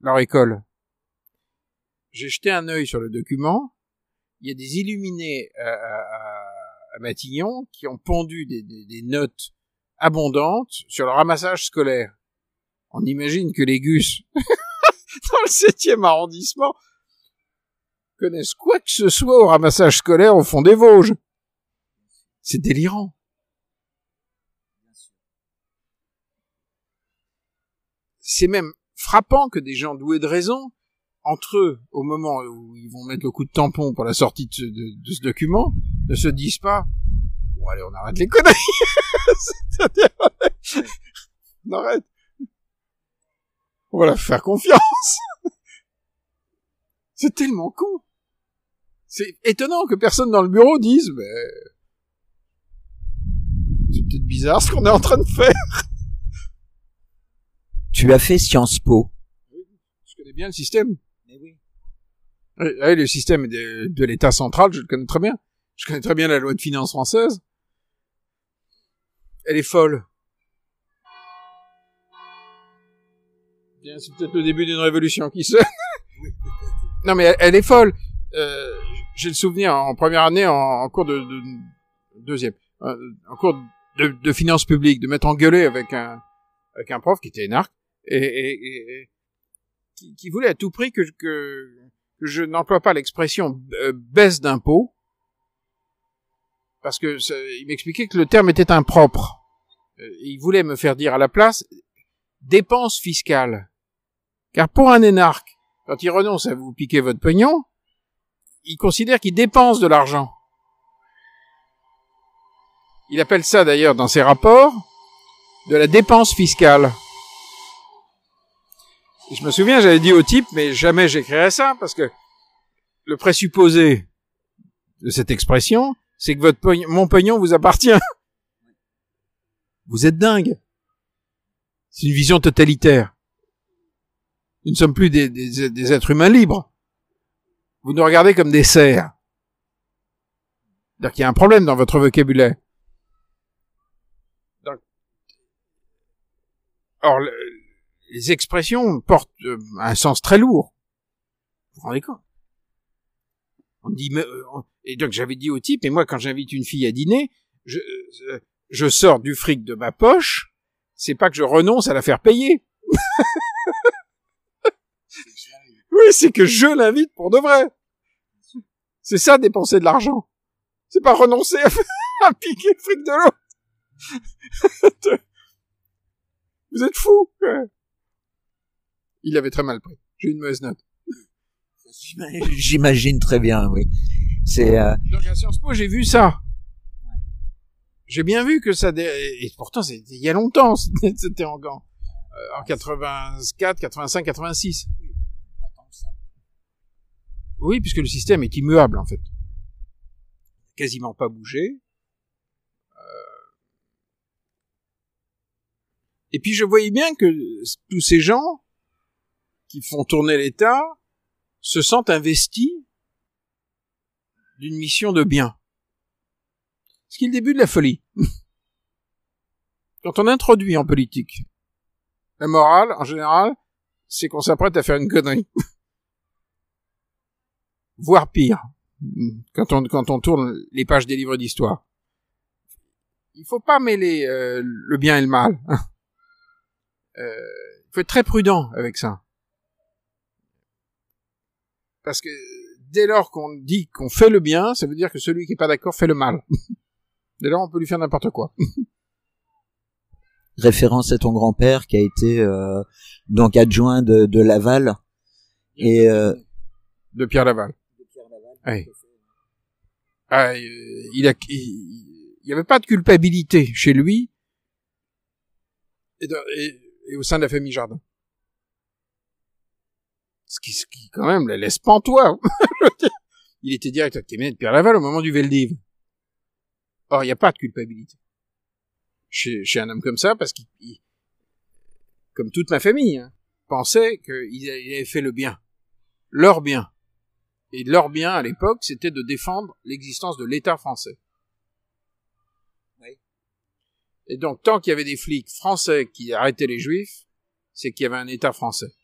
leur école j'ai jeté un œil sur le document. Il y a des illuminés à, à, à Matignon qui ont pondu des, des, des, notes abondantes sur le ramassage scolaire. On imagine que les gus [laughs] dans le septième arrondissement connaissent quoi que ce soit au ramassage scolaire au fond des Vosges. C'est délirant. C'est même frappant que des gens doués de raison entre eux, au moment où ils vont mettre le coup de tampon pour la sortie de ce, document, ne se disent pas bon allez on arrête les conneries. [laughs] On arrête. On va la faire confiance. C'est tellement con. C'est étonnant que personne dans le bureau dise mais c'est peut-être bizarre ce qu'on est en train de faire tu as fait Sciences Po je connais bien le système oui, le système de, de l'État central, je le connais très bien. Je connais très bien la loi de finances française. Elle est folle. Bien, c'est peut-être le début d'une révolution, qui sait [laughs] Non, mais elle, elle, est folle. Euh, J'ai le souvenir en première année, en, en cours de, de deuxième, euh, en cours de, de, finances publiques, de m'être engueulé avec un avec un prof qui était énarque et, et, et qui, qui, voulait à tout prix que, que je n'emploie pas l'expression euh, baisse d'impôt parce que il m'expliquait que le terme était impropre. Euh, il voulait me faire dire à la place dépense fiscale. Car pour un énarque, quand il renonce à vous piquer votre pognon, il considère qu'il dépense de l'argent. Il appelle ça d'ailleurs dans ses rapports de la dépense fiscale. Je me souviens, j'avais dit au type, mais jamais j'écrirais ça, parce que le présupposé de cette expression, c'est que votre mon pognon vous appartient. [laughs] Vous êtes dingue. C'est une vision totalitaire. Nous ne sommes plus des, des, des êtres humains libres. Vous nous regardez comme des cerfs. C'est-à-dire qu'il y a un problème dans votre vocabulaire. Or, les expressions portent euh, un sens très lourd. Vous vous rendez compte? On dit, mais, euh, et donc j'avais dit au type, et moi quand j'invite une fille à dîner, je, euh, je sors du fric de ma poche, c'est pas que je renonce à la faire payer. [laughs] oui, c'est que je l'invite pour de vrai. C'est ça, dépenser de l'argent. C'est pas renoncer à, [laughs] à piquer le fric de l'autre. [laughs] Vous êtes fous. quoi. Il avait très mal pris. J'ai une mauvaise note. J'imagine très bien, oui. C'est euh, Donc à Sciences Po, j'ai vu ça. J'ai bien vu que ça... dé- Et pourtant, c'était il y a longtemps. C'était en, en, euh, en 84, 85, 86. Oui, puisque le système est immuable, en fait. Quasiment pas bougé. Euh, Et puis je voyais bien que tous ces gens qui font tourner l'État se sentent investis d'une mission de bien. Ce qui est le début de la folie. Quand on introduit en politique la morale, en général, c'est qu'on s'apprête à faire une connerie. [laughs] Voire pire. Quand on, quand on tourne les pages des livres d'histoire. Il faut pas mêler euh, le bien et le mal. [laughs] Euh, il faut être très prudent avec ça. Parce que dès lors qu'on dit qu'on fait le bien, ça veut dire que celui qui est pas d'accord fait le mal. [laughs] dès lors, on peut lui faire n'importe quoi. [laughs] référence à ton grand-père qui a été euh, donc adjoint de, de Laval et euh, De Pierre Laval. Oui. Ah, euh, il a, il, il y avait pas de culpabilité chez lui et, de- et- et au sein de la famille Jardin. Ce qui, ce qui quand même la laisse pantois. [laughs] il était directeur de cabinet de Pierre Laval au moment du Veldiv. Or, il n'y a pas de culpabilité chez, chez un homme comme ça parce qu'il, il- comme toute ma famille, hein, pensait qu'il avait fait le bien, leur bien. Et leur bien à l'époque, c'était de défendre l'existence de l'État français. Et donc, tant qu'il y avait des flics français qui arrêtaient les juifs, c'est qu'il y avait un État français.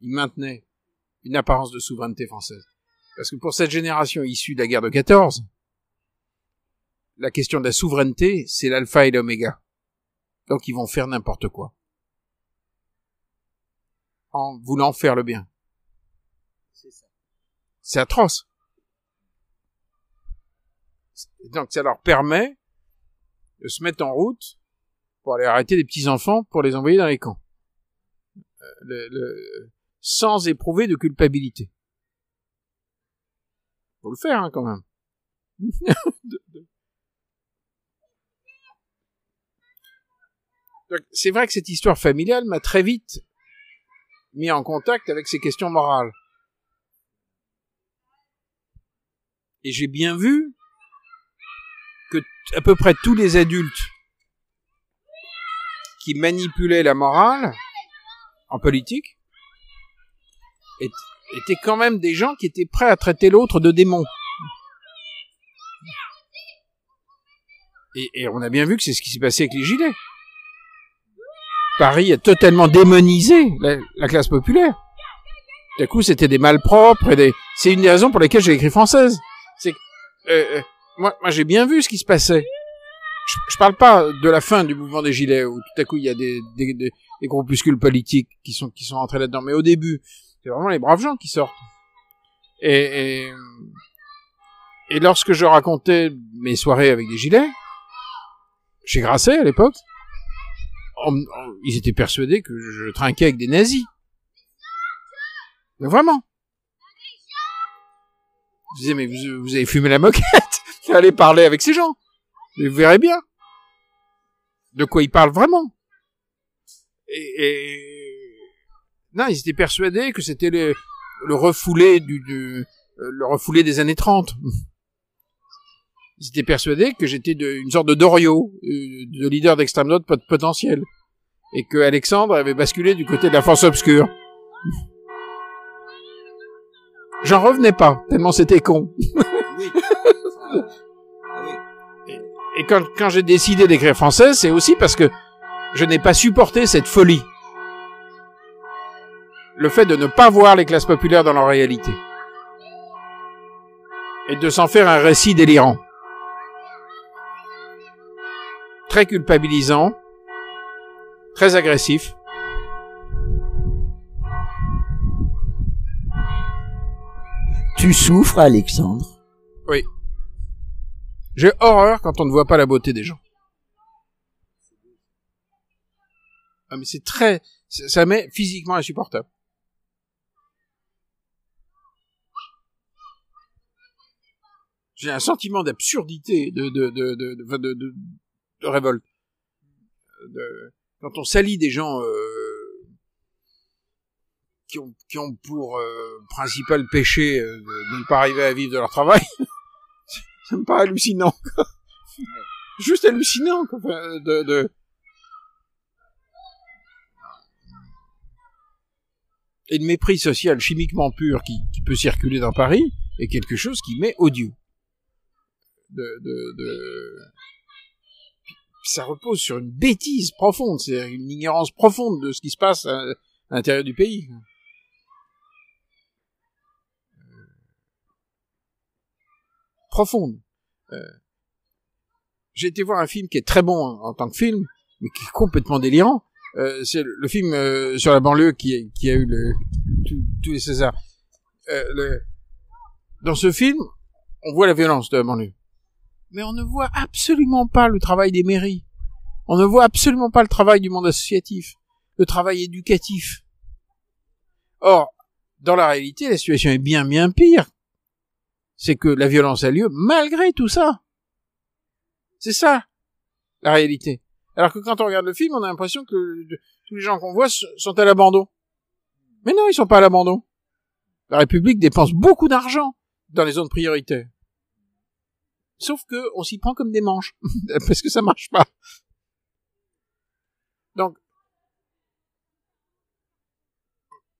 Ils maintenaient une apparence de souveraineté française. Parce que pour cette génération issue de la guerre de 14, la question de la souveraineté, c'est l'alpha et l'oméga. Donc ils vont faire n'importe quoi. En voulant faire le bien. C'est atroce. Donc ça leur permet de se mettre en route pour aller arrêter des petits enfants pour les envoyer dans les camps. Euh, le- le- sans éprouver de culpabilité. Faut le faire hein, quand même. [laughs] C'est vrai que cette histoire familiale m'a très vite mis en contact avec ces questions morales. Et j'ai bien vu que à peu près tous les adultes qui manipulaient la morale en politique étaient quand même des gens qui étaient prêts à traiter l'autre de démon. Et, on a bien vu que c'est ce qui s'est passé avec les gilets. Paris a totalement démonisé la, la classe populaire. D'un coup, c'était des malpropres des... C'est une des raisons pour lesquelles j'ai écrit française. C'est euh, euh, moi, j'ai bien vu ce qui se passait. Je, je parle pas de la fin du mouvement des Gilets où tout à coup il y a des, des groupuscules politiques qui sont qui sont entrés là-dedans, mais au début, c'est vraiment les braves gens qui sortent. Et, et et lorsque je racontais mes soirées avec des Gilets, chez Grasset à l'époque, ils étaient persuadés que je trinquais avec des nazis. Mais vraiment. Je disais, mais vous, vous avez fumé la moquette [laughs] Allez parler avec ces gens. Vous verrez bien. De quoi ils parlent vraiment. Et, et- Non, ils étaient persuadés que c'était le, le refoulé du, du- euh, le refoulé des années 30. Ils étaient persuadés que j'étais de, une sorte de Dorio, euh, de leader d'extrême droite pot- potentiel. Et que Alexandre avait basculé du côté de la force obscure. J'en revenais pas, tellement c'était con. [laughs] Et quand, quand j'ai décidé d'écrire français, c'est aussi parce que je n'ai pas supporté cette folie. Le fait de ne pas voir les classes populaires dans leur réalité et de s'en faire un récit délirant, très culpabilisant, très agressif. Tu souffres, Alexandre? Oui. J'ai horreur quand on ne voit pas la beauté des gens. Ah mais c'est très, ça ça m'est physiquement insupportable. J'ai un sentiment d'absurdité, de de de de de, de, de- de révolte. De- quand on salit des gens euh, qui ont qui ont pour euh, principal péché euh, de, de ne pas arriver à vivre de leur travail, [laughs] ça me paraît hallucinant. Juste hallucinant. de, de... Et le mépris social chimiquement pur qui, qui peut circuler dans Paris est quelque chose qui m'est odieux. De, de, de... Ça repose sur une bêtise profonde, c'est une ignorance profonde de ce qui se passe à, l'intérieur du pays. profonde. Euh, J'ai été voir un film qui est très bon en, tant que film, mais qui est complètement délirant. Euh, c'est le, film euh, sur la banlieue qui, a eu tous- les Césars. Euh, dans ce film, on voit la violence de la banlieue. Mais on ne voit absolument pas le travail des mairies. On ne voit absolument pas le travail du monde associatif, le travail éducatif. Or, dans la réalité, la situation est bien bien pire c'est que la violence a lieu malgré tout ça. C'est ça, la réalité. Alors que quand on regarde le film, on a l'impression que tous les gens qu'on voit sont à l'abandon. Mais non, ils sont pas à l'abandon. La République dépense beaucoup d'argent dans les zones prioritaires. Sauf que on s'y prend comme des manches, [laughs] parce que ça marche pas. Donc,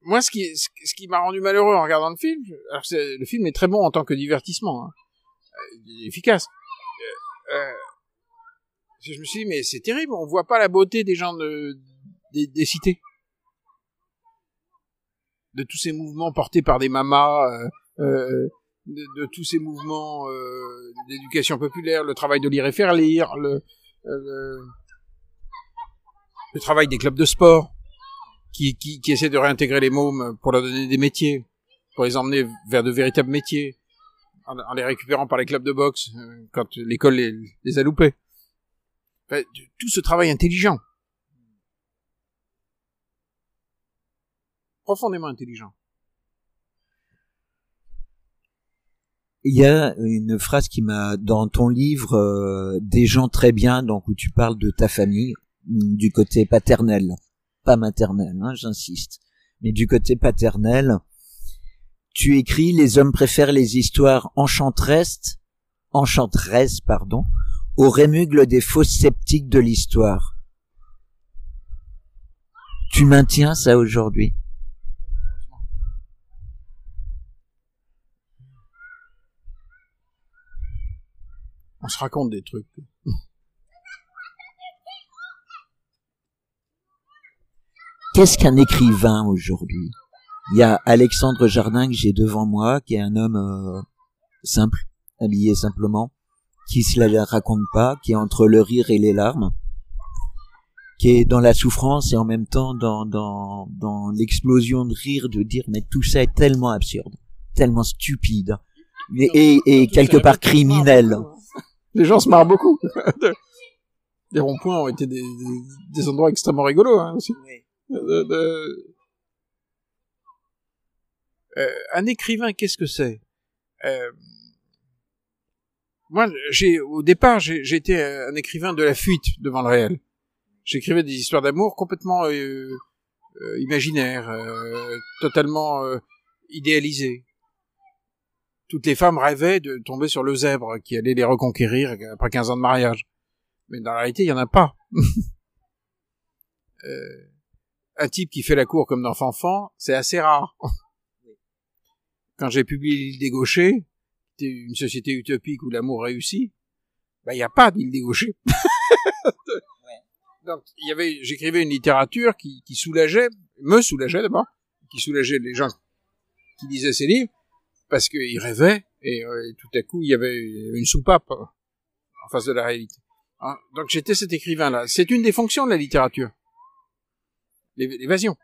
moi, ce qui, m'a rendu malheureux en regardant le film, alors le film est très bon en tant que divertissement, hein, euh, il est efficace. Euh, euh, je me suis dit, mais c'est terrible, on voit pas la beauté des gens de, des, cités. De tous ces mouvements portés par des mamas, de, tous ces mouvements euh, d'éducation populaire, le travail de lire et faire lire, le, euh, le, travail des clubs de sport qui, qui, qui essaie de réintégrer les mômes pour leur donner des métiers, pour les emmener vers de véritables métiers, en, les récupérant par les clubs de boxe euh, quand l'école les, a loupés. Tout ce travail intelligent. Profondément intelligent. Il y a une phrase qui m'a dans ton livre euh, des gens très bien donc où tu parles de ta famille mm, du côté paternel, pas maternel, hein, j'insiste, mais du côté paternel. Tu écris les hommes préfèrent les histoires enchanteresses, enchanteresses pardon, au rémugle des fausses sceptiques de l'histoire. Tu maintiens ça aujourd'hui? On se raconte des trucs. Qu'est-ce qu'un écrivain aujourd'hui? Il y a Alexandre Jardin que j'ai devant moi, qui est un homme euh, simple, habillé simplement, qui se la raconte pas, qui est entre le rire et les larmes, qui est dans la souffrance et en même temps dans dans, dans l'explosion de rire de dire mais tout ça est tellement absurde, tellement stupide et, et, et quelque part criminel. Les gens se marrent beaucoup. [laughs] les ronds-points ont été des, endroits extrêmement rigolos hein, aussi. De- de- Euh, un écrivain, qu'est-ce que c'est? Euh, Moi, j'ai au départ, j'ai- j'étais un écrivain de la fuite devant le réel. J'écrivais des histoires d'amour complètement euh, euh, imaginaires, euh, totalement euh, idéalisées. Toutes les femmes rêvaient de tomber sur le zèbre qui allait les reconquérir après 15 ans de mariage. Mais dans la réalité, il y en a pas. [laughs] Euh, un type qui fait la cour comme dans Fanfan, c'est assez rare. Quand j'ai publié l'île des gauchers, une société utopique où l'amour réussit, bah il n'y a pas d'île des gauchers. [laughs] Donc il y avait, j'écrivais une littérature qui, qui soulageait, me soulageait d'abord, qui soulageait les gens qui lisaient ces livres, parce qu'ils rêvaient, et, euh, et, tout à coup, il y avait une soupape en face de la réalité. Hein, donc j'étais cet écrivain-là. C'est une des fonctions de la littérature. L'évasion.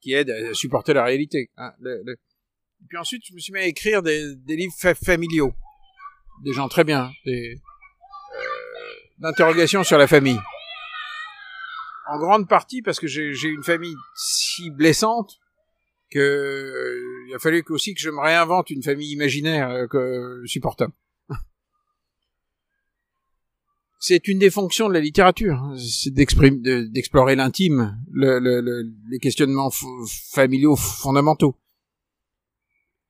Qui aide à supporter la réalité. Hein. Et puis ensuite, je me suis mis à écrire des, livres fa familiaux. Des gens très bien. Des, euh, sur la famille. En grande partie parce que j'ai une famille si blessante que euh, il a fallu aussi que je me réinvente une famille imaginaire euh, que supportable. [laughs] c'est une des fonctions de la littérature, hein. c'est d'explorer l'intime, le, le, les questionnements familiaux fondamentaux.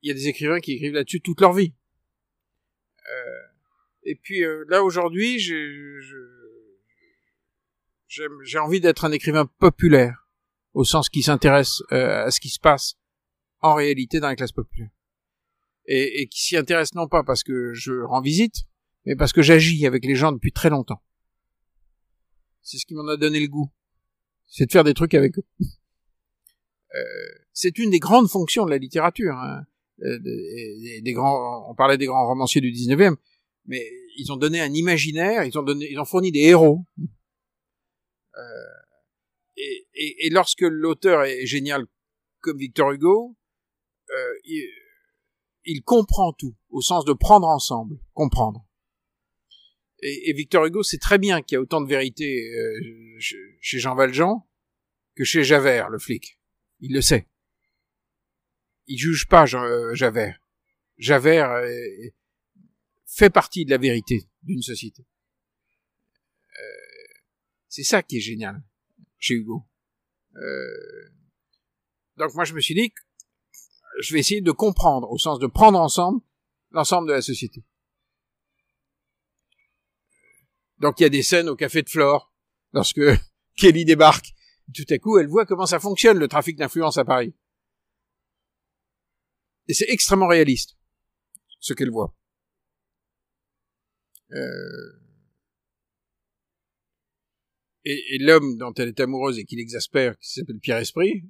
Il y a des écrivains qui écrivent là-dessus toute leur vie. Euh, et puis euh, là aujourd'hui, j'ai envie d'être un écrivain populaire, au sens qui s'intéresse euh, à ce qui se passe en réalité dans la classe populaire, et, et qui s'y intéresse non pas parce que je rends visite, mais parce que j'agis avec les gens depuis très longtemps. C'est ce qui m'en a donné le goût. C'est de faire des trucs avec eux. Euh, c'est une des grandes fonctions de la littérature. Hein. Euh, des, des, grands, on parlait des grands romanciers du 19e, mais ils ont donné un imaginaire, ils ont donné, ils ont fourni des héros. Euh, et, et, et, lorsque l'auteur est génial comme Victor Hugo, euh, il, il comprend tout, au sens de prendre ensemble, comprendre. Et, Victor Hugo sait très bien qu'il y a autant de vérité euh, chez Jean Valjean que chez Javert, le flic. Il le sait. Il juge pas euh, Javert. Javert euh, fait partie de la vérité d'une société. c'est ça qui est génial chez Hugo. donc moi je me suis dit que je vais essayer de comprendre au sens de prendre ensemble l'ensemble de la société. Donc il y a des scènes au café de Flore, lorsque [laughs] Kelly débarque. Tout à coup, elle voit comment ça fonctionne, le trafic d'influence à Paris. Et c'est extrêmement réaliste, ce qu'elle voit. Euh... Et, et l'homme dont elle est amoureuse et qui l'exaspère, qui s'appelle Pierre Esprit,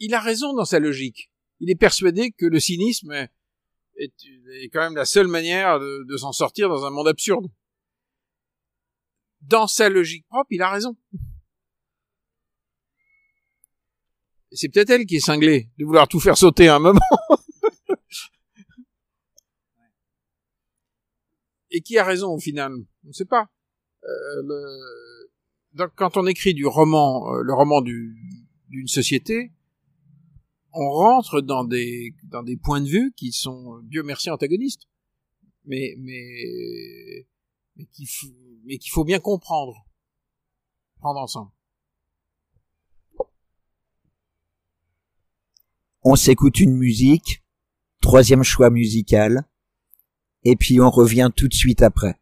il a raison dans sa logique. Il est persuadé que le cynisme est, quand même la seule manière de, de s'en sortir dans un monde absurde. Dans sa logique propre, il a raison. C'est peut-être elle qui est cinglée de vouloir tout faire sauter à un moment. [laughs] Et qui a raison au final? On ne sait pas. Euh, le... Donc quand on écrit du roman, euh, le roman d'une société, on rentre dans des dans des points de vue qui sont Dieu merci antagonistes, mais mais mais qu'il faut mais qu'il faut bien comprendre, prendre ensemble. On s'écoute une musique, troisième choix musical, et puis on revient tout de suite après.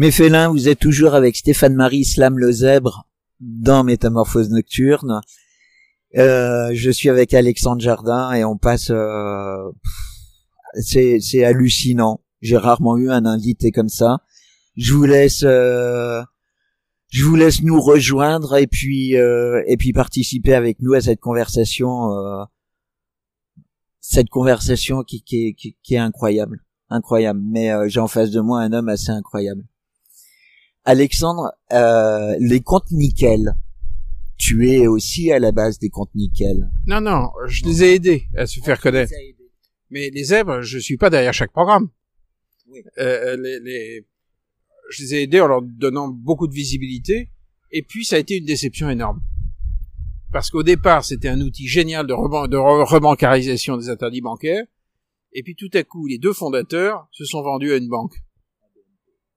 Mes félins, vous êtes toujours avec Stéphane-Marie Slam le zèbre dans Métamorphose nocturne. Euh, je suis avec Alexandre Jardin et on passe. Euh, c'est hallucinant. J'ai rarement eu un invité comme ça. Je vous laisse. Euh, je vous laisse nous rejoindre et puis euh, et puis participer avec nous à cette conversation. Euh, cette conversation qui, qui, qui, qui est incroyable, incroyable. Mais euh, j'ai en face de moi un homme assez incroyable. Alexandre, euh, les comptes nickel. Tu es aussi à la base des comptes nickel. Non, non, je les ai aidés à se faire connaître. Mais les zèbres, je suis pas derrière chaque programme. Oui. Euh, les, les... Je les ai aidés en leur donnant beaucoup de visibilité. Et puis, ça a été une déception énorme. Parce qu'au départ, c'était un outil génial de, reban de re rebancarisation des interdits bancaires. Et puis, tout à coup, les deux fondateurs se sont vendus à une banque.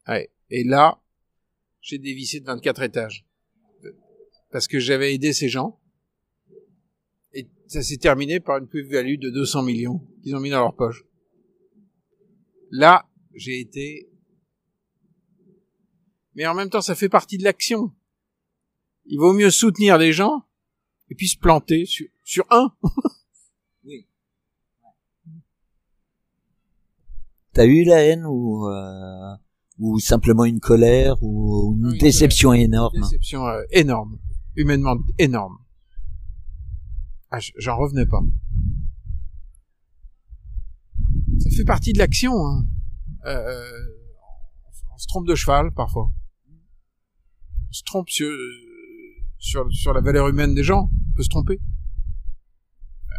Ouais. Et là, j'ai dévissé de 24 étages. Parce que j'avais aidé ces gens. Et ça s'est terminé par une plus-value de 200 millions qu'ils ont mis dans leur poche. Là, j'ai été... Mais en même temps, ça fait partie de l'action. Il vaut mieux soutenir les gens et puis se planter sur, sur un. [laughs] oui. T'as eu la haine ou euh, ou simplement une colère ou une Oui, déception énorme Une déception euh, énorme, humainement énorme. Ah, j'en revenais pas. Ça fait partie de l'action. Hein. Euh, on se trompe de cheval parfois. On se trompe sur, sur, sur la valeur humaine des gens. On peut se tromper. Euh...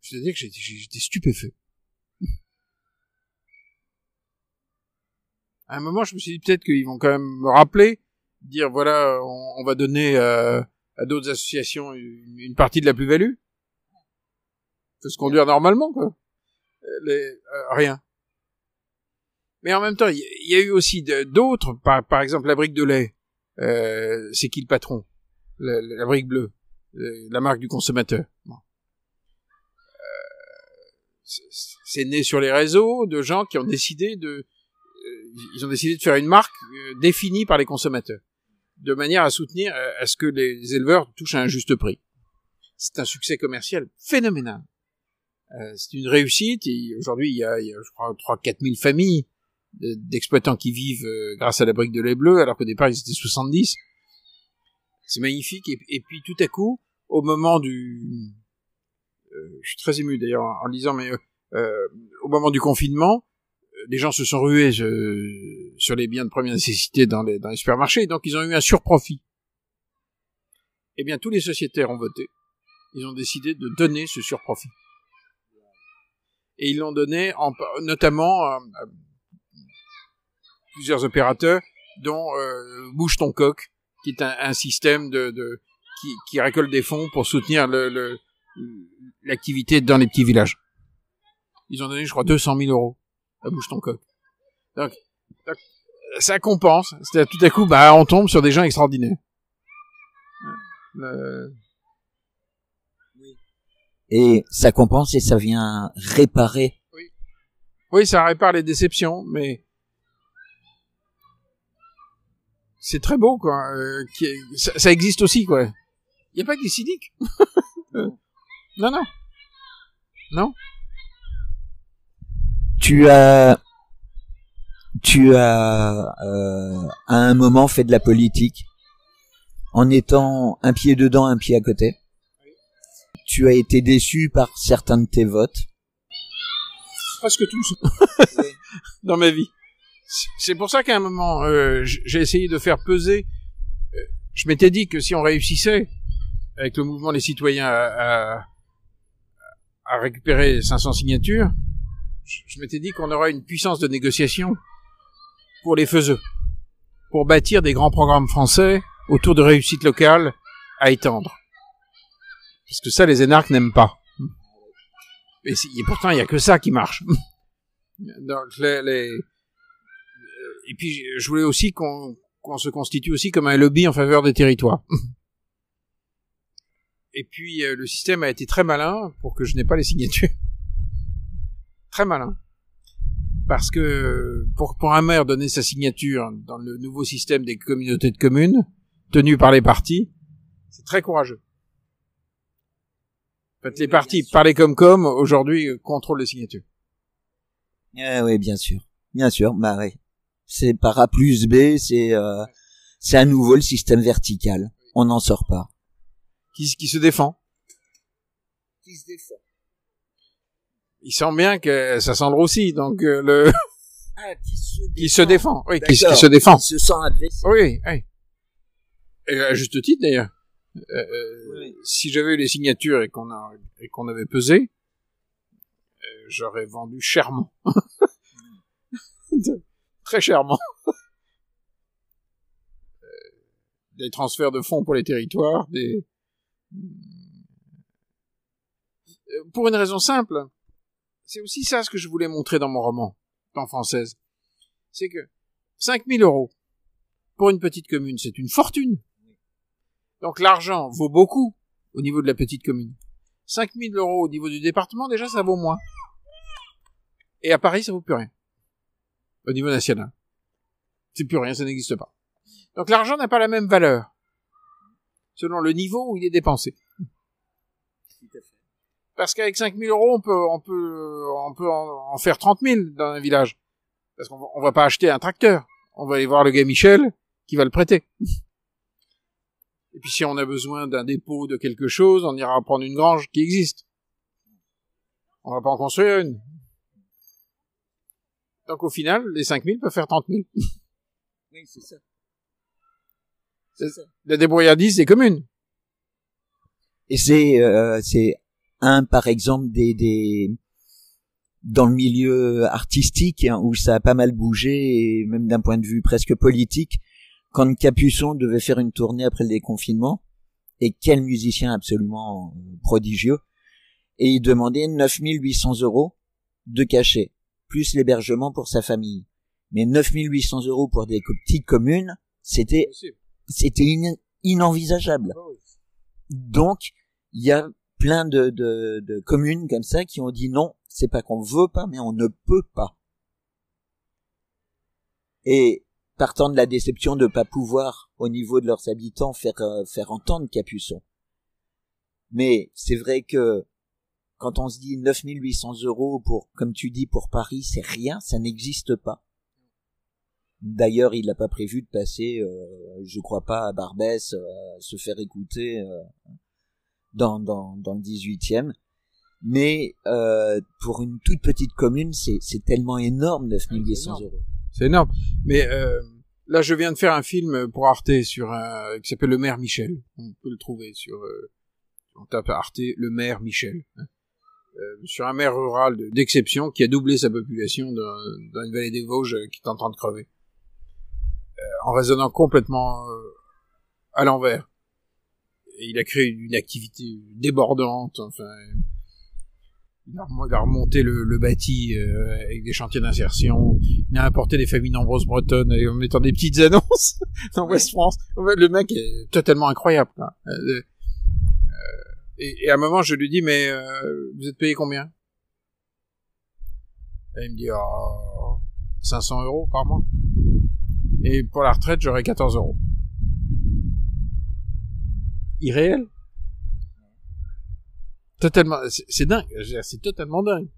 Je veux dire que j'étais stupéfait. À un moment, je me suis dit peut-être qu'ils vont quand même me rappeler, dire voilà, on, va donner euh, à d'autres associations une, partie de la plus-value. Faut se conduire normalement, quoi. Euh, euh, rien. Mais en même temps, il y, a eu aussi d'autres, par, par exemple la brique de lait. Euh, c'est qui le patron? La, brique bleue, la marque du consommateur. C'est- né sur les réseaux de gens qui ont décidé de ils ont décidé de faire une marque euh, définie par les consommateurs, de manière à soutenir, euh, à ce que les éleveurs touchent à un juste prix. C'est un succès commercial phénoménal. Euh, c'est une réussite. Aujourd'hui, il y a, je crois, 3-4 000 familles de- d'exploitants qui vivent euh, grâce à la brique de lait bleu, alors qu'au départ, ils étaient 70. C'est magnifique. Et, puis, tout à coup, au moment du... euh, je suis très ému, d'ailleurs, en, en lisant, mais euh, au moment du confinement, les gens se sont rués euh, sur les biens de première nécessité dans les, dans les supermarchés, donc ils ont eu un surprofit. Eh bien, tous les sociétaires ont voté. Ils ont décidé de donner ce surprofit. Et ils l'ont donné en, notamment à, à plusieurs opérateurs, dont euh, Bouge ton coq, qui est un, système qui, récolte des fonds pour soutenir l'activité dans les petits villages. Ils ont donné, je crois, 200 000 euros Bouge ton coq. Donc, donc, ça compense. C'est-à-dire, tout à coup, bah, on tombe sur des gens extraordinaires. Euh, Et ça compense et ça vient réparer. Oui, ça répare les déceptions, mais c'est très beau, quoi. Euh, qui est- ça, ça existe aussi, quoi. Il n'y a pas que des cyniques. [laughs] Non, non. Non. Tu as, tu as euh, à un moment fait de la politique en étant un pied dedans, un pied à côté. Tu as été déçu par certains de tes votes. Presque tous. [laughs] Dans ma vie. C'est- pour ça qu'à un moment, euh, j'ai essayé de faire peser. euh, je m'étais dit que si on réussissait avec le mouvement des citoyens à, à, à récupérer 500 signatures, je, m'étais dit qu'on aurait une puissance de négociation pour les faiseux, pour bâtir des grands programmes français autour de réussites locales à étendre. Parce que ça, les énarques n'aiment pas. Et, pourtant, il y a que ça qui marche. [laughs] Donc, les, euh, Et puis, je voulais aussi qu'on qu'on se constitue aussi comme un lobby en faveur des territoires. [laughs] Et puis, euh, le système a été très malin pour que je n'ai pas les signatures. Très malin. parce que pour, pour un maire donner sa signature dans le nouveau système des communautés de communes, tenu par les partis, c'est très courageux. En fait, les partis, par les comme aujourd'hui, euh, contrôlent les signatures. Eh oui, bien sûr. Bien sûr, bah oui. C'est par A plus B, c'est euh, c'est à nouveau le système vertical. On n'en sort pas. Qui, qui se défend Qui se défend Il sent bien que ça sent le roussi, donc euh, le... Ah, qui se [laughs] défend. qui se défend, oui, qui, se défend. Qui se sent agressé. Oui, oui. Et à juste titre d'ailleurs. Euh, euh, Oui. Si j'avais eu les signatures et qu'on a et qu'on avait pesé, euh, j'aurais vendu chèrement, De- [laughs] très chèrement, [laughs] des transferts de fonds pour les territoires, des pour une raison simple. C'est aussi ça ce que je voulais montrer dans mon roman, en française. C'est que 5000 euros pour une petite commune, c'est une fortune. Donc l'argent vaut beaucoup au niveau de la petite commune. 5000 euros au niveau du département, déjà, ça vaut moins. Et à Paris, ça vaut plus rien. Au niveau national. C'est plus rien, ça n'existe pas. Donc l'argent n'a pas la même valeur. Selon le niveau où il est dépensé. Parce qu'avec 5000 euros, on peut, on peut, on peut en, en faire 30 000 dans un village. Parce qu'on va, on va pas acheter un tracteur. On va aller voir le gars Michel qui va le prêter. Et puis si on a besoin d'un dépôt de quelque chose, on ira prendre une grange qui existe. On va pas en construire une. Donc au final, les 5000 peuvent faire 30 000. [laughs] Oui, c'est ça. C'est La débrouillardise des communes. Et c'est euh, c'est un par exemple des des dans le milieu artistique hein, où ça a pas mal bougé et même d'un point de vue presque politique quand Capuçon devait faire une tournée après le déconfinement et quel musicien absolument euh, prodigieux et il demandait 9800 euros de cachet plus l'hébergement pour sa famille. Mais 9800 euros pour des petites communes c'était c'était in- inenvisageable. Donc, il y a plein de, de, communes comme ça qui ont dit non, c'est pas qu'on veut pas, mais on ne peut pas. Et partant de la déception de pas pouvoir, au niveau de leurs habitants, faire euh, faire entendre Capuçon. Mais c'est vrai que quand on se dit 9800 euros pour, comme tu dis, pour Paris, c'est rien, ça n'existe pas. D'ailleurs, il n'a pas prévu de passer, euh, je crois pas, à Barbès, euh, se faire écouter euh, dans, dans, dans le 18e. Mais euh, pour une toute petite commune, c'est c'est tellement énorme, 9800 énorme. euros. C'est énorme. Mais euh, là, je viens de faire un film pour Arte sur un qui s'appelle Le Maire Michel. On peut le trouver sur. Euh, on tape Arte Le Maire Michel. hein. Euh, sur un maire rural de- d'exception qui a doublé sa population dans, dans une vallée des Vosges euh, qui est en train de crever, Euh, en raisonnant complètement euh, à l'envers. Il a créé une activité débordante. Enfin, il a, remo- il a remonté le, le bâti euh, avec des chantiers d'insertion. Il a apporté des familles nombreuses bretonnes et en mettant des petites annonces [laughs] dans West France. En fait, Le mec est totalement incroyable. euh, et, et à un moment, je lui dis, mais euh, vous êtes payé combien? Et il me dit, oh, 500 euros par mois. Et pour la retraite, j'aurai 14 euros. Irréel. Totalement, c'est dingue, c'est totalement dingue.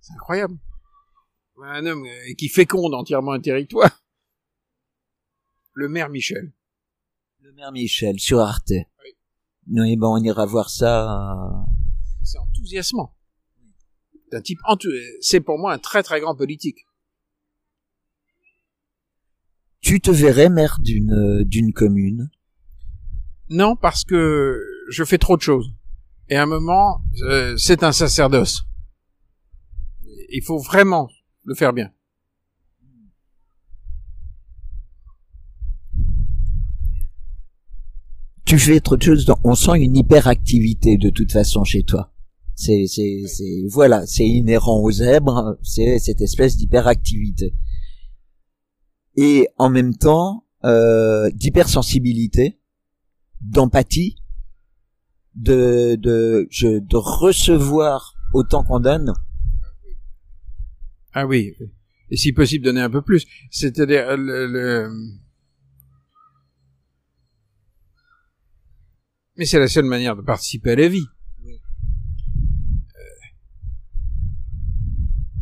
C'est incroyable. Un homme euh, qui féconde entièrement un territoire. Le maire Michel. Le maire Michel sur Arte. Oui, bon, on ira voir ça. euh, C'est enthousiasmant. D'un type c'est pour moi un très très grand politique. Tu te verrais maire d'une euh, d'une commune Non, parce que je fais trop de choses. Et à un moment, euh, c'est un sacerdoce. Il faut vraiment le faire bien. tu fais trop de choses. dans- On sent une hyperactivité de toute façon chez toi. C'est, c'est, c'est, voilà, c'est inhérent aux zèbres. C'est cette espèce d'hyperactivité. Et en même temps, euh, d'hypersensibilité, d'empathie, de, de, je, de recevoir autant qu'on donne. Ah oui. Et si possible, donner un peu plus. C'est-à-dire, le, le... Mais c'est la seule manière de participer à la vie. Euh,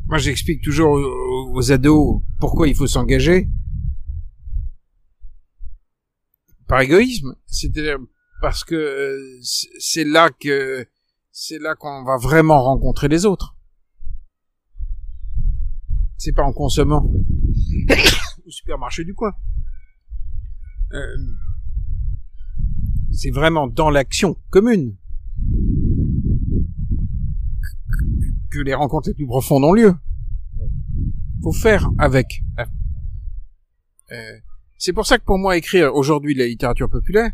Moi, j'explique toujours aux, aux ados pourquoi il faut s'engager. Par égoïsme. C'est-à-dire parce que euh, c'est là que c'est là qu'on va vraiment rencontrer les autres. C'est pas en consommant [coughs] au supermarché du coin. Euh, c'est vraiment dans l'action commune que les rencontres les plus profondes ont lieu. Faut faire avec. Euh, c'est pour ça que pour moi écrire aujourd'hui de la littérature populaire,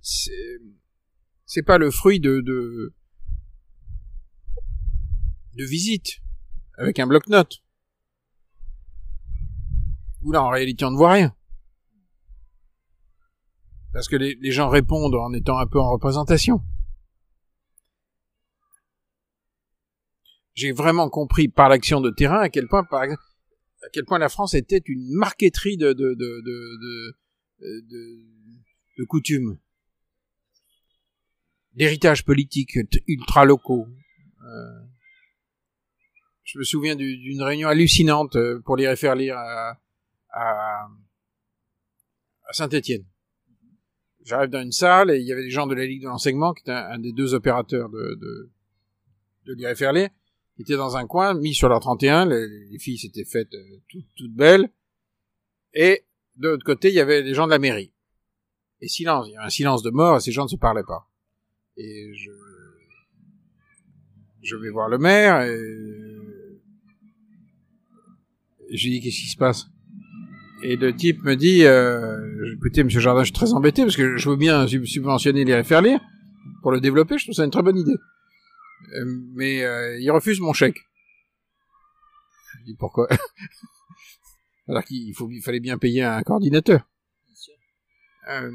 c'est pas le fruit de de de visite avec un bloc-notes. Où là en réalité on ne voit rien. Parce que les, les gens répondent en étant un peu en représentation. J'ai vraiment compris par l'action de terrain à quel point, par exemple, à quel point la France était une marqueterie de de de de de, de coutumes, d'héritage politique ultra locaux. Euh, je me souviens du- d'une réunion hallucinante euh, pour les faire lire à, à, Saint-Étienne. J'arrive dans une salle et il y avait des gens de la Ligue de l'enseignement qui était un, un des deux opérateurs de de, de étaient dans un coin, mis sur leur 31, les, les filles s'étaient faites euh, toutes, belles, et de l'autre côté, il y avait des gens de la mairie. Et silence, il y un silence de mort, ces gens ne se parlaient pas. Et je, je vais voir le maire, et, je lui dis, qu'est-ce qui se passe? Et le type me dit, euh, écoutez, monsieur Jardin, je suis très embêté, parce que je veux bien sub- subventionner les faire pour le développer, je trouve ça une très bonne idée. Euh, mais euh, il refuse mon chèque. Je dis pourquoi? [laughs] Alors qu'il faut, il fallait bien payer un coordinateur. Euh,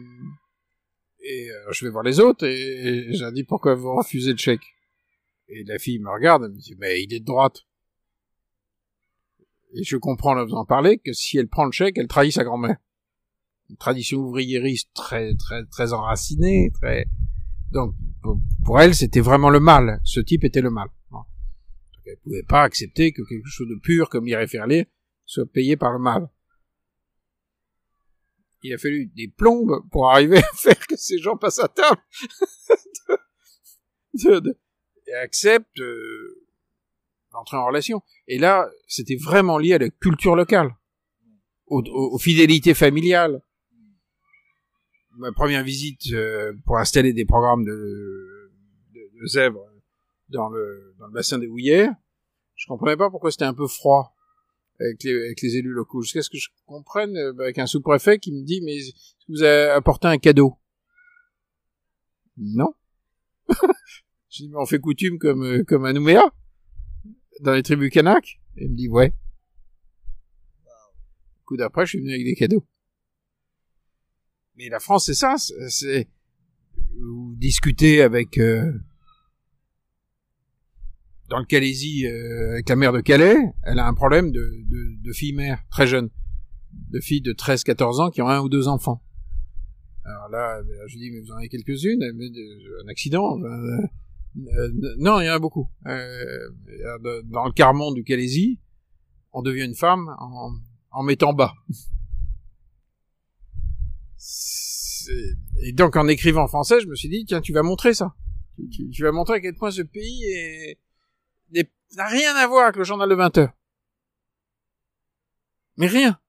et euh, je vais voir les autres et, et je leur dis pourquoi vous refusez le chèque. Et la fille me regarde, elle me dit mais il est de droite. Et je comprends en faisant parler que si elle prend le chèque, elle trahit sa grand-mère. Une tradition ouvriériste très très très enracinée, très donc pour, elle c'était vraiment le mal. Ce type était le mal. Donc elle pouvait pas accepter que quelque chose de pur comme lire soit payé par le mal. Il a fallu des plombes pour arriver à [laughs] faire que ces gens passent à table [laughs] et acceptent euh, d'entrer en relation. Et là, c'était vraiment lié à la culture locale, aux fidélités familiales. Ma première visite euh, pour installer des programmes de, de, de zèbres dans le, dans le bassin des Houillères, je comprenais pas pourquoi c'était un peu froid avec les, avec les élus locaux. Jusqu'à ce que je comprenne euh, avec un sous-préfet qui me dit mais vous avez apporté un cadeau? Non. [laughs] je dis mais on fait coutume comme euh, comme à Nouméa dans les tribus kanak. Il me dit ouais. Coup d'après je suis venu avec des cadeaux. Mais la France c'est ça, c'est- vous discutez avec euh, dans le Calaisie euh, avec la mère de Calais, elle a un problème de, de, de filles mères très jeunes, de filles de 13-14 ans qui ont un ou deux enfants. Alors là, je lui dis, mais vous en avez quelques-unes dit, Un accident euh, euh, Non, il y en a beaucoup. Euh, dans le Carmont du Calaisie, on devient une femme en, en mettant bas. Et donc, en écrivant en français, je me suis dit, tiens, tu vas montrer ça. Tu, vas montrer à quel point ce pays est- n'a rien à voir avec le journal de 20 heures. Mais rien.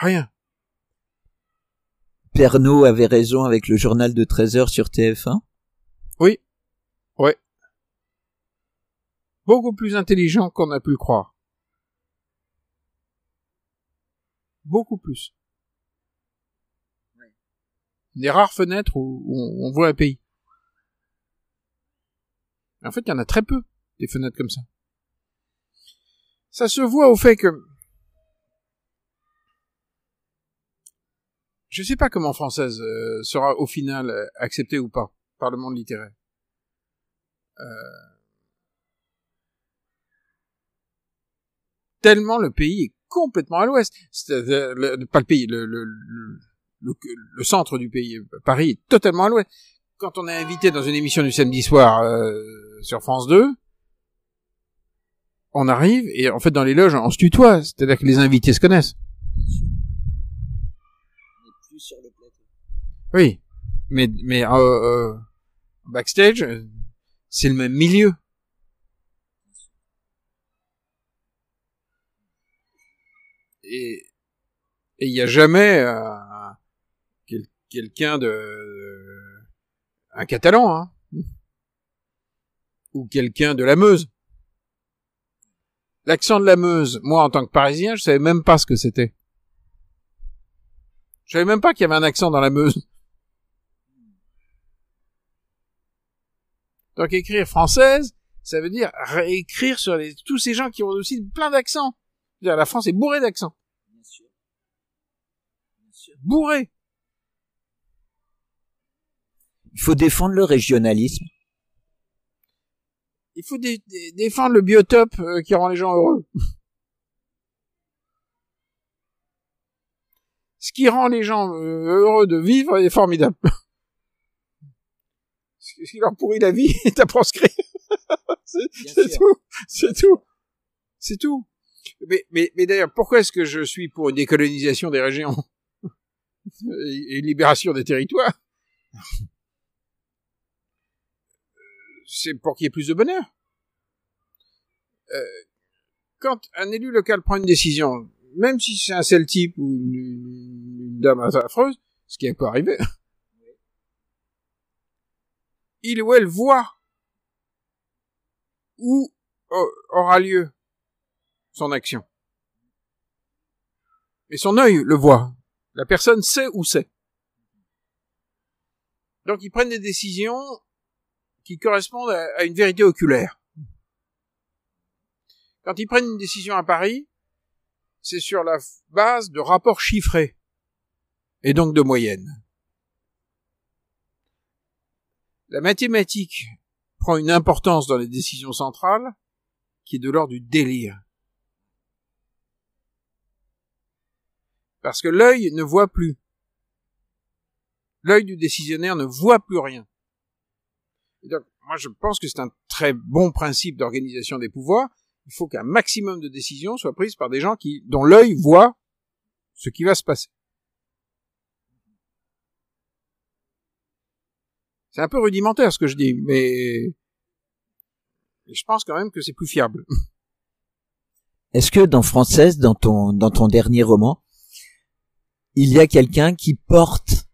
Rien. Pernod avait raison avec le journal de 13 heures sur TF1 Oui. Ouais. Beaucoup plus intelligent qu'on a pu le croire. Beaucoup plus. Des rares fenêtres où, où on voit un pays. En fait, il y en a très peu, des fenêtres comme ça. Ça se voit au fait que je sais pas comment française euh, sera au final euh, acceptée ou pas par le monde littéraire. Euh, tellement le pays est complètement à l'ouest. Pas le pays, le, le, le, le- centre du pays, Paris est totalement à l'ouest. Quand on est invité dans une émission du samedi soir euh, sur France 2, on arrive et en fait dans les loges on se tutoie, c'est-à-dire que les invités se connaissent. plus sur le plateau. Oui, mais mais euh, euh, backstage, euh, c'est le même milieu. Et il y a jamais euh, quel- quelqu'un de un catalan, hein, ou quelqu'un de la Meuse. L'accent de la Meuse, moi en tant que Parisien, je savais même pas ce que c'était. Je savais même pas qu'il y avait un accent dans la Meuse. Donc écrire française, ça veut dire réécrire sur tous ces gens qui ont aussi plein d'accents. La France est bourrée d'accents. Bien sûr. Bien sûr. Bourrée. Il faut défendre le régionalisme. Il faut dé- dé- défendre le biotope euh, qui rend les gens heureux. [laughs] Ce qui rend les gens euh, heureux de vivre est formidable. [laughs] Ce qui leur pourrit la vie [laughs] est à proscrire. C'est tout. C'est tout. C'est tout. Mais, mais, mais d'ailleurs, pourquoi est-ce que je suis pour une décolonisation des régions [laughs] et une libération des territoires C'est pour qu'il y ait plus de bonheur. Euh, quand un élu local prend une décision, même si c'est un seul type ou une, une- dame affreuse, ce qui peut arriver, il ou elle voit où euh, aura lieu son action. Et son œil le voit. La personne sait où c'est. Donc ils prennent des décisions qui correspondent à, une vérité oculaire. Quand ils prennent une décision à Paris, c'est sur la base de rapports chiffrés et donc de moyennes. La mathématique prend une importance dans les décisions centrales qui est de l'ordre du délire. Parce que l'œil ne voit plus. L'œil du décisionnaire ne voit plus rien. Et donc, moi, je pense que c'est un très bon principe d'organisation des pouvoirs. Il faut qu'un maximum de décisions soient prises par des gens qui, dont l'œil voit ce qui va se passer. C'est un peu rudimentaire ce que je dis, mais je pense quand même que c'est plus fiable. Est-ce que dans Française, dans ton, dans ton dernier roman, il y a quelqu'un qui porte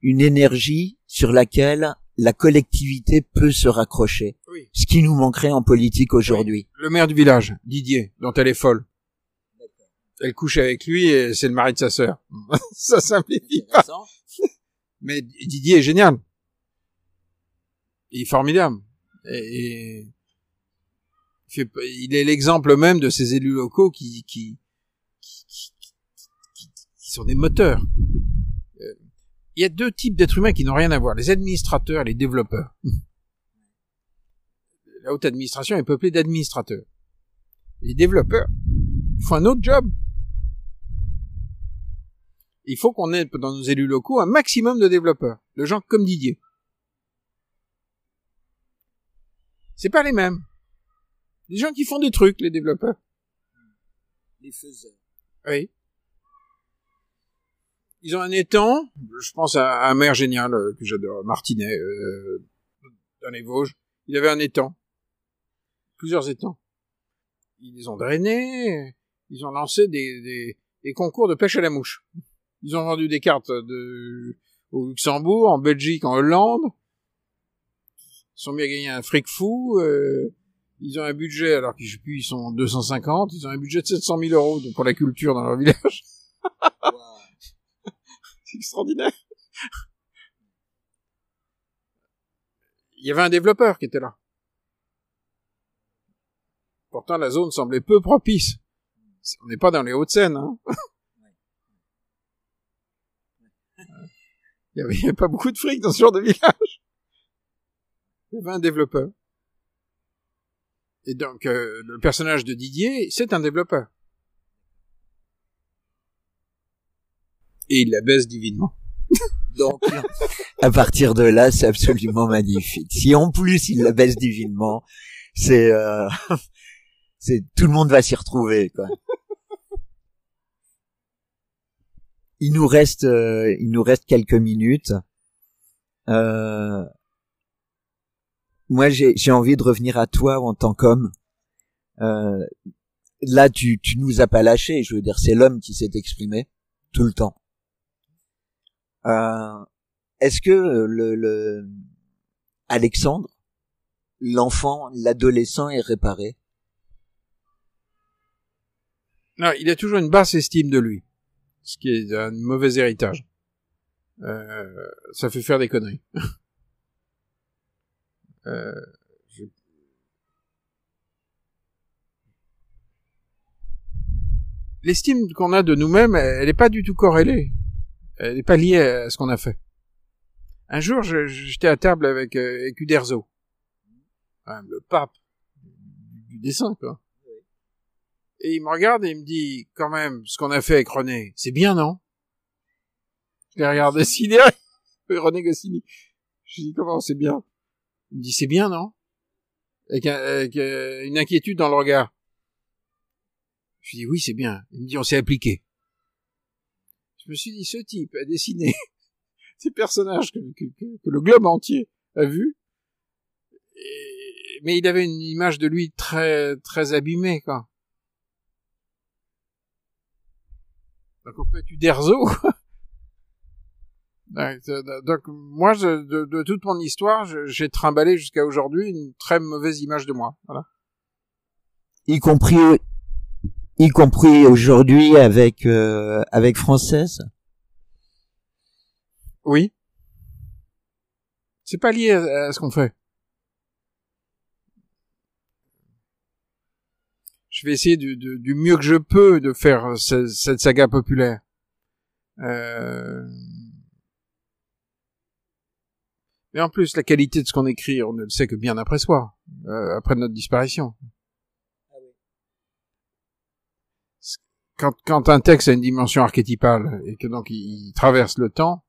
une énergie sur laquelle la collectivité peut se raccrocher? Oui. Ce qui nous manquerait en politique aujourd'hui. Le maire du village, Didier, dont elle est folle. Elle couche avec lui et c'est le mari de sa sœur. [laughs] Ça simplifie pas. Mais Didier est génial. Il est formidable. Et, et il, est l'exemple même de ces élus locaux qui, qui- sont des moteurs. Euh, Il y a deux types d'êtres humains qui n'ont rien à voir. Les administrateurs et les développeurs. La haute administration est peuplée d'administrateurs. Les développeurs font un autre job. Il faut qu'on ait dans nos élus locaux un maximum de développeurs, de gens comme Didier. C'est pas les mêmes. Des gens qui font des trucs, les développeurs. Les faiseurs. Oui. Ils ont un étang, je pense à un maire génial euh, que j'adore, Martinet, euh, dans les Vosges. Il avait un étang. Plusieurs étangs. Ils les ont drainés, ils ont lancé des, des, des concours de pêche à la mouche. Ils ont vendu des cartes de, au Luxembourg, en Belgique, en Hollande. Ils sont mis à gagner un fric fou. euh, ils ont un budget, alors plus, ils sont 250. Ils ont un budget de 700 000 euros pour la culture dans leur village. Extraordinaire. Il y avait un développeur qui était là. Pourtant, la zone semblait peu propice. On n'est pas dans les Hauts-de-Seine, hein. Il y avait, il y avait pas beaucoup de fric dans ce genre de village. Il y avait un développeur. Et donc, euh, le personnage de Didier, c'est un développeur. Et il la baisse divinement. [laughs] Donc, à partir de là, c'est absolument magnifique. Si en plus il la baisse divinement, c'est, euh, [laughs] c'est tout le monde va s'y retrouver. Il nous reste, euh, il nous reste quelques minutes. Euh, moi, j'ai, j'ai envie de revenir à toi en tant qu'homme. Euh, là, tu, tu nous as pas lâché. Je veux dire, c'est l'homme qui s'est exprimé tout le temps. Euh, Est-ce que le, le Alexandre, l'enfant, l'adolescent est réparé? Non, il a toujours une basse estime de lui, ce qui est un mauvais héritage. Euh, ça fait faire des conneries. [laughs] euh, je- L'estime qu'on a de nous-mêmes, elle n'est pas du tout corrélée. Elle n'est pas liée à ce qu'on a fait. Un jour, j'étais à table avec, euh, avec Uderzo, le pape du dessin, quoi. Et il me regarde et il me dit, quand même, ce qu'on a fait avec René, c'est bien, non? Je l'ai regardé sidéré. [laughs] René Goscinny. Je dis, comment c'est bien? Il me dit, c'est bien, non? Avec, euh, une inquiétude dans le regard. Je dis, oui, c'est bien. Il me dit, on s'est appliqué. Je me suis dit, ce type a dessiné [laughs] ces personnages que, le globe entier a vus. Et- mais il avait une image de lui très, très abîmée, quoi. Donc on peut être euh, donc, moi, je- de, de toute mon histoire, j'ai trimballé jusqu'à aujourd'hui une très mauvaise image de moi. Voilà. y compris y compris aujourd'hui avec euh, avec française? Oui. C'est pas lié à, ce qu'on fait. Je vais essayer du, du- du mieux que je peux de faire ce- cette saga populaire. Euh... Mais en plus, la qualité de ce qu'on écrit, on ne le sait que bien après soi, euh, après notre disparition. Quand, quand un texte a une dimension archétypale et que donc il, il traverse le temps,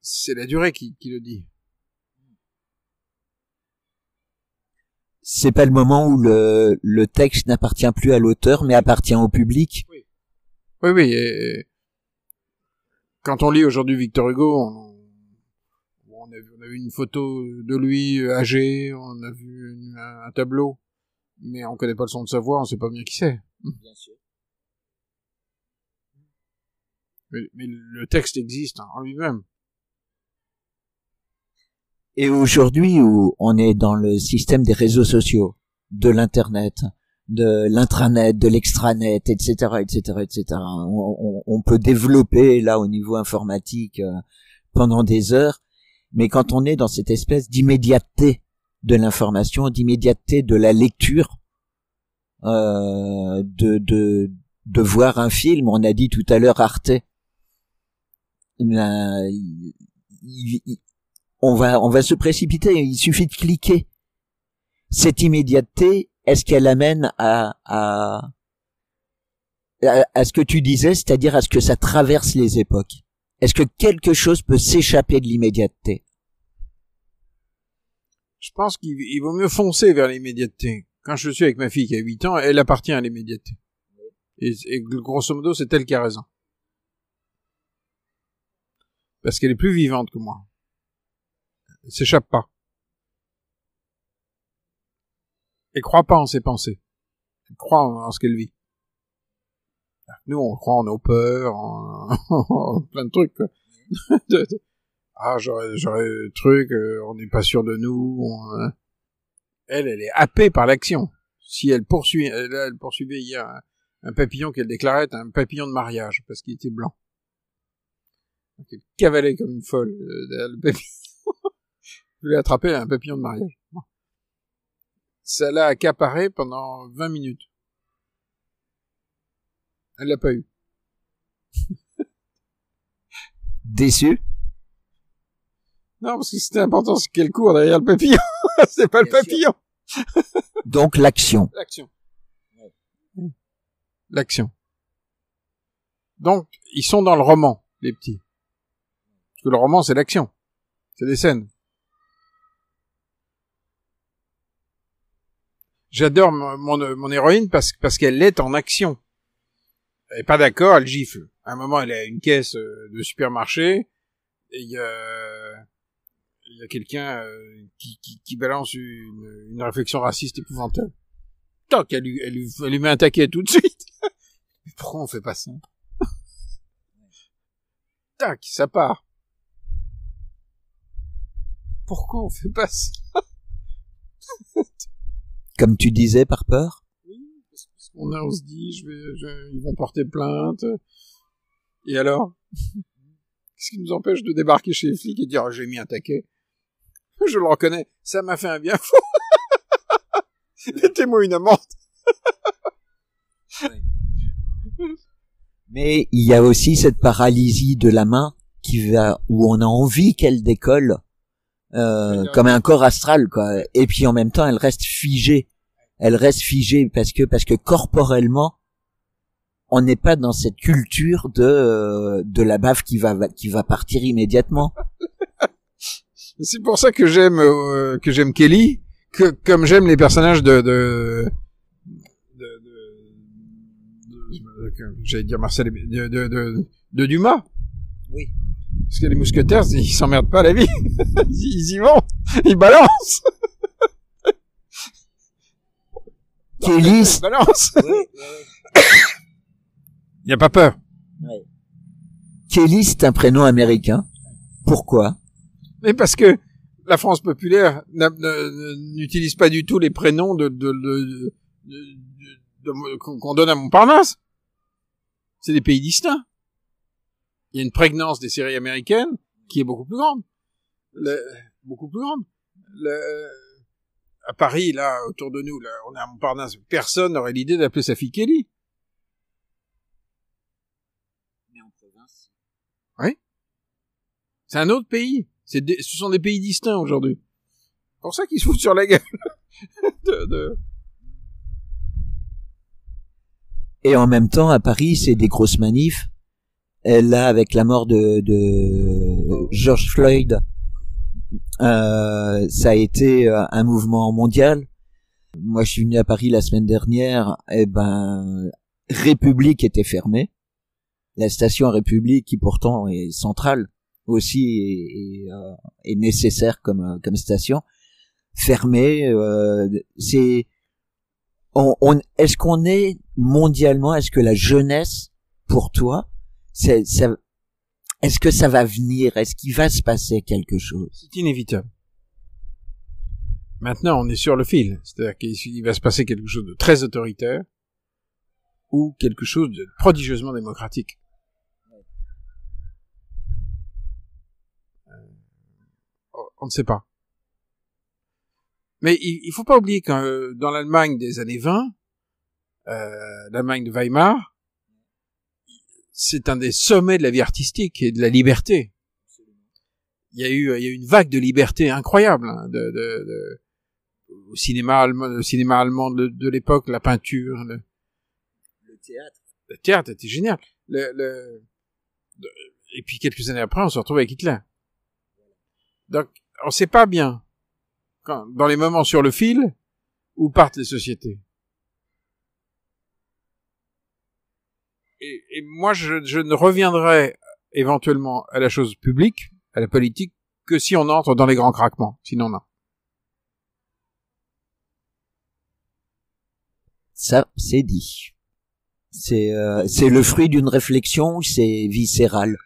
c'est la durée qui, qui le dit. c'est pas le moment où le le texte n'appartient plus à l'auteur mais appartient au public Oui, oui. et- quand on lit aujourd'hui Victor Hugo, on, on, a, vu- on a vu une photo de lui euh, âgé, on a vu une- un tableau, mais on connaît pas le son de sa voix, on sait pas bien qui c'est. bien sûr Mais, mais le texte existe en lui-même. et aujourd'hui où on est dans le système des réseaux sociaux de l'internet de l'intranet de l'extranet etc etc etc on, peut développer là au niveau informatique euh, pendant des heures mais quand on est dans cette espèce d'immédiateté de l'information d'immédiateté de la lecture euh, de, de de voir un film on a dit tout à l'heure Arte On va on va se précipiter il suffit de cliquer cette immédiateté est-ce qu'elle amène à, à à ce que tu disais c'est-à-dire à ce que ça traverse les époques? Est-ce que quelque chose peut s'échapper de l'immédiateté? Je pense qu'il il vaut mieux foncer vers l'immédiateté. Quand je suis avec ma fille qui a 8 ans, elle appartient à l'immédiateté. Et, et grosso modo, c'est elle qui a raison. Parce qu'elle est plus vivante que moi. Elle s'échappe pas. Elle croit pas en ses pensées. Elle croit en, ce qu'elle vit. Nous, on croit en nos peurs, en, [laughs] plein de trucs. [laughs] ah, j'aurais, j'aurais truc, euh, on n'est pas sûr de nous. hein. Elle, elle est happée par l'action. Si elle poursuit, elle, elle poursuivait hier un, un papillon qu'elle déclarait un papillon de mariage parce qu'il était blanc. Donc elle cavalait comme une folle euh, derrière le papillon. [laughs] Je voulais attraper un papillon de mariage. Ça l'a accaparé pendant 20 minutes. Elle l'a pas eu. [laughs] déçu Non, parce que c'était important, c'est qu'elle court derrière le papillon. [laughs] c'est pas le Bien papillon. donc l'action L'action. L'action. Donc, ils sont dans le roman, les petits. Parce que le roman, c'est l'action. C'est des scènes. J'adore mon, mon, mon héroïne parce, parce qu'elle est en action. Elle est pas d'accord, elle gifle. À un moment, elle a une caisse euh, de supermarché et il y a, y a quelqu'un euh, qui, qui, qui balance une, une réflexion raciste épouvantable. Toc, elle lui, elle lui, elle lui met un taquet tout de suite. [laughs] Pourquoi on fait pas ça? Tac, ça part. Pourquoi on fait pas ça Comme tu disais, par peur Parce qu'on a, on se dit, je vais, je- ils vont porter plainte. Et alors [laughs] Qu'est-ce qui nous empêche de débarquer chez les flics et dire, Ah, j'ai mis un taquet Je le reconnais, ça m'a fait un bien fou. [laughs] Mettez-moi une amende. [laughs] Mais il y a aussi cette paralysie de la main qui va où on a envie qu'elle décolle euh, comme un corps astral quoi. Et puis en même temps, elle reste figée. Elle reste figée parce que parce que corporellement, on n'est pas dans cette culture de euh, de la baffe qui va qui va partir immédiatement. [laughs] C'est pour ça que j'aime euh, que j'aime Kelly, que comme j'aime les personnages de de j'allais dire Marcel de de, de, de Dumas. Oui. Parce que les mousquetaires, ils s'emmerdent pas la vie. [laughs] ils, y vont, ils balancent, Kelly, ils balancent. Il y a pas peur. Kelly, c'est un prénom américain. Pourquoi? Mais parce que la France populaire n'utilise pas du tout les prénoms de, de, de- de- de- de- qu'on qu'on donne à Montparnasse. C'est des pays distincts. Il y a une prégnance des séries américaines qui est beaucoup plus grande. Le- beaucoup plus grande. Le- à Paris, là, autour de nous, là, on est à Montparnasse. Personne n'aurait l'idée d'appeler sa fille Kelly. C'est un autre pays. C'est des- ce sont des pays distincts aujourd'hui. C'est pour ça qu'ils se foutent sur la gueule. [laughs] de, de- Et en même temps, à Paris, c'est des grosses manifs. Là, avec la mort de, de George Floyd, euh, ça a été euh, un mouvement mondial. Moi, je suis venu à Paris la semaine dernière. Et ben, République était fermée. La station République, qui pourtant est centrale aussi et, euh, est nécessaire comme euh, comme station, fermée. euh, c'est on, on- est-ce qu'on est mondialement, est-ce que la jeunesse, pour toi, c'est, est-ce que ça va venir, est-ce qu'il va se passer quelque chose? C'est inévitable. Maintenant, on est sur le fil. C'est-à-dire qu'il il va se passer quelque chose de très autoritaire ou quelque chose de prodigieusement démocratique. Euh, on ne sait pas. Mais il, il faut pas oublier que euh, dans l'Allemagne des années 20, euh, l'Allemagne de Weimar, c'est un des sommets de la vie artistique et de la liberté. Il y a eu, il y a eu une vague de liberté incroyable hein, de, de, de- au cinéma allemand, le cinéma allemand de, de l'époque, la peinture, le, théâtre. le théâtre était génial. Le, le, et puis quelques années après, on se retrouve avec Hitler. Donc, on sait pas bien quand, dans les moments sur le fil où partent les sociétés. Et, et moi, je, je ne reviendrai éventuellement à la chose publique, à la politique, que si on entre dans les grands craquements. Sinon, non. Ça, c'est dit. C'est, euh, c'est le fruit d'une réflexion, c'est viscéral?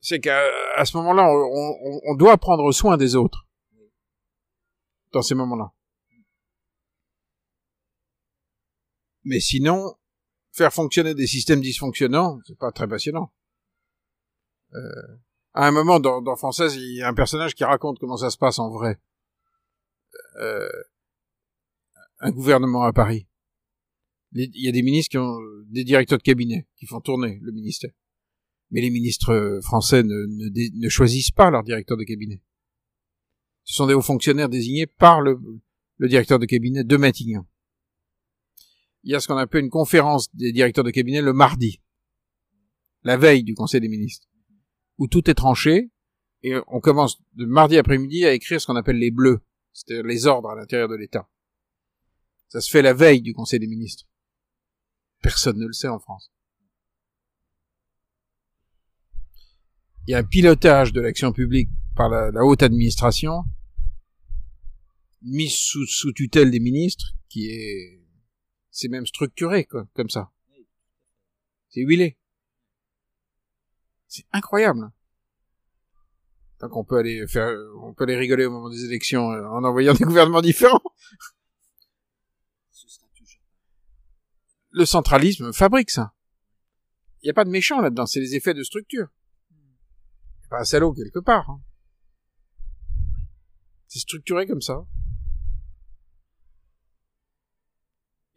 c'est qu'à à ce moment-là, on, on- on doit prendre soin des autres. Dans ces moments-là. Mais sinon, faire fonctionner des systèmes dysfonctionnants, c'est pas très passionnant. Euh, à un moment, dans, dans Française, il y a un personnage qui raconte comment ça se passe en vrai. Euh, un gouvernement à Paris. Il y a des ministres qui ont des directeurs de cabinet qui font tourner le ministère. Mais les ministres français ne, ne, ne choisissent pas leur directeur de cabinet. Ce sont des hauts fonctionnaires désignés par le, le directeur de cabinet de Matignon. Il y a ce qu'on appelle une conférence des directeurs de cabinet le mardi, la veille du Conseil des ministres, où tout est tranché, et on commence de mardi après-midi à écrire ce qu'on appelle les bleus, c'est-à-dire les ordres à l'intérieur de l'État. Ça se fait la veille du Conseil des ministres. Personne ne le sait en France. Il y a un pilotage de l'action publique par la, haute administration, mis sous tutelle des ministres, qui est, c'est même structuré, quoi, comme ça. C'est huilé. C'est incroyable. Donc on peut aller faire, on peut aller rigoler au moment des élections euh, en envoyant [laughs] des gouvernements différents. Le centralisme fabrique ça. Il n'y a pas de méchant là-dedans, c'est les effets de structure. Pas un salaud quelque part. hein. C'est structuré comme ça.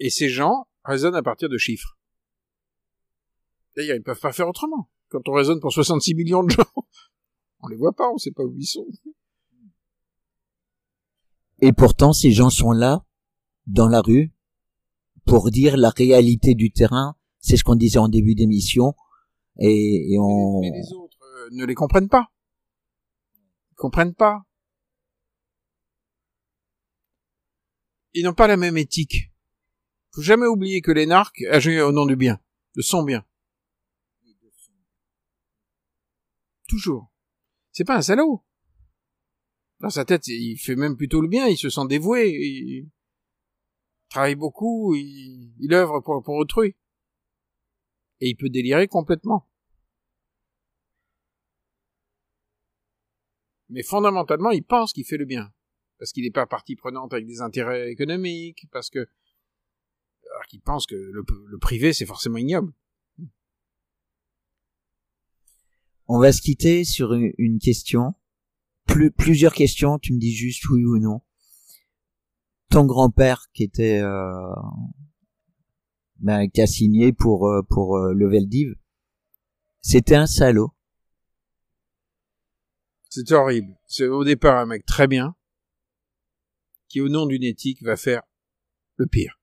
Et ces gens raisonnent à partir de chiffres. D'ailleurs, ils peuvent pas faire autrement. Quand on raisonne pour 66 millions de gens, on les voit pas, on sait pas où ils sont. Et pourtant, ces gens sont là, dans la rue, pour dire la réalité du terrain. C'est ce qu'on disait en début d'émission. Et, et on... Mais les autres euh, ne les comprennent pas. Ils comprennent pas. Ils n'ont pas la même éthique. Faut jamais oublier que les agissent au nom du bien, de son bien. Toujours. C'est pas un salaud. Dans sa tête, il fait même plutôt le bien, il se sent dévoué, il travaille beaucoup, il, il œuvre pour, pour autrui. Et il peut délirer complètement. Mais fondamentalement, il pense qu'il fait le bien. Parce qu'il n'est pas partie prenante avec des intérêts économiques, parce que, pense que le, le privé, c'est forcément ignoble. On va se quitter sur une, une question. Plus, plusieurs questions, tu me dis juste oui ou non. Ton grand-père qui était euh, ben, qui a signé pour euh, pour euh, le Veldiv, c'était un salaud. C'est horrible. C'est au départ un mec très bien, qui au nom d'une éthique va faire le pire.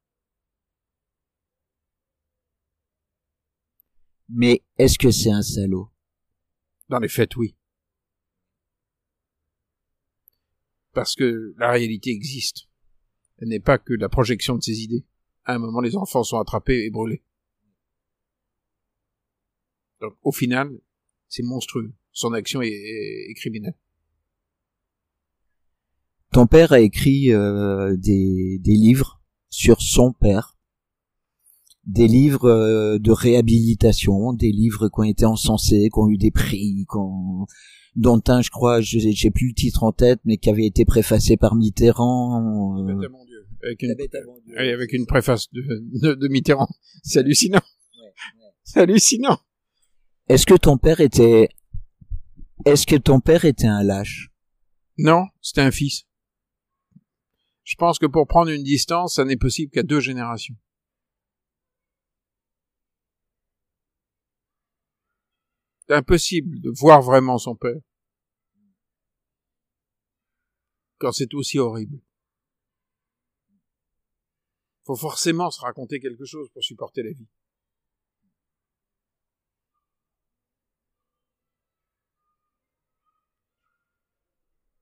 Mais est-ce que c'est un salaud? Dans les faits, oui. Parce que la réalité existe. Elle n'est pas que la projection de ses idées. À un moment, les enfants sont attrapés et brûlés. Donc, au final, c'est monstrueux. Son action est, est- est criminelle. Ton père a écrit euh, des, des livres sur son père, des livres euh, de réhabilitation, des livres qui ont été encensés, qui ont eu des prix, ont- dont un, je crois, je j'ai plus le titre en tête, mais qui avait été préfacé par Mitterrand. euh, Bête à mon Dieu. Avec une, oui, avec une préface de, de, de Mitterrand. C'est hallucinant. C'est hallucinant. Est-ce que ton père était, est-ce que ton père était un lâche? Non, c'était un fils. Je pense que pour prendre une distance, ça n'est possible qu'à deux générations. Impossible de voir vraiment son père. Quand c'est aussi horrible. Faut forcément se raconter quelque chose pour supporter la vie.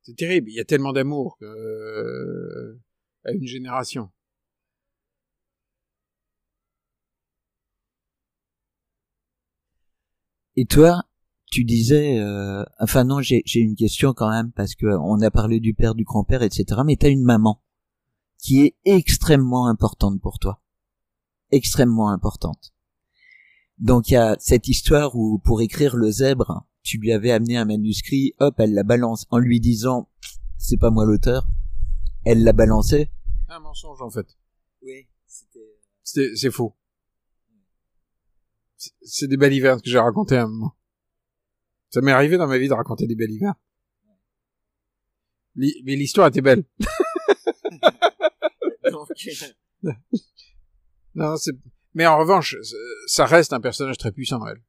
C'est terrible. Il y a tellement d'amour que, euh, à une génération. Et toi, tu disais, euh, enfin non, j'ai une question quand même parce que on a parlé du père, du grand-père, etc. Mais t'as une maman qui est extrêmement importante pour toi, extrêmement importante. Donc il y a cette histoire où pour écrire le zèbre, tu lui avais amené un manuscrit, hop, elle la balance en lui disant, c'est pas moi l'auteur. Elle l'a balancé. Un mensonge, en fait. Oui, c'était. C'est, c'est faux. C'est- des balivernes que j'ai raconté à un moment. Ça m'est arrivé dans ma vie de raconter des balivernes. Li- mais l'histoire était belle. [laughs] [laughs] Non, c'est... Mais en revanche, ça reste un personnage très puissant, elle.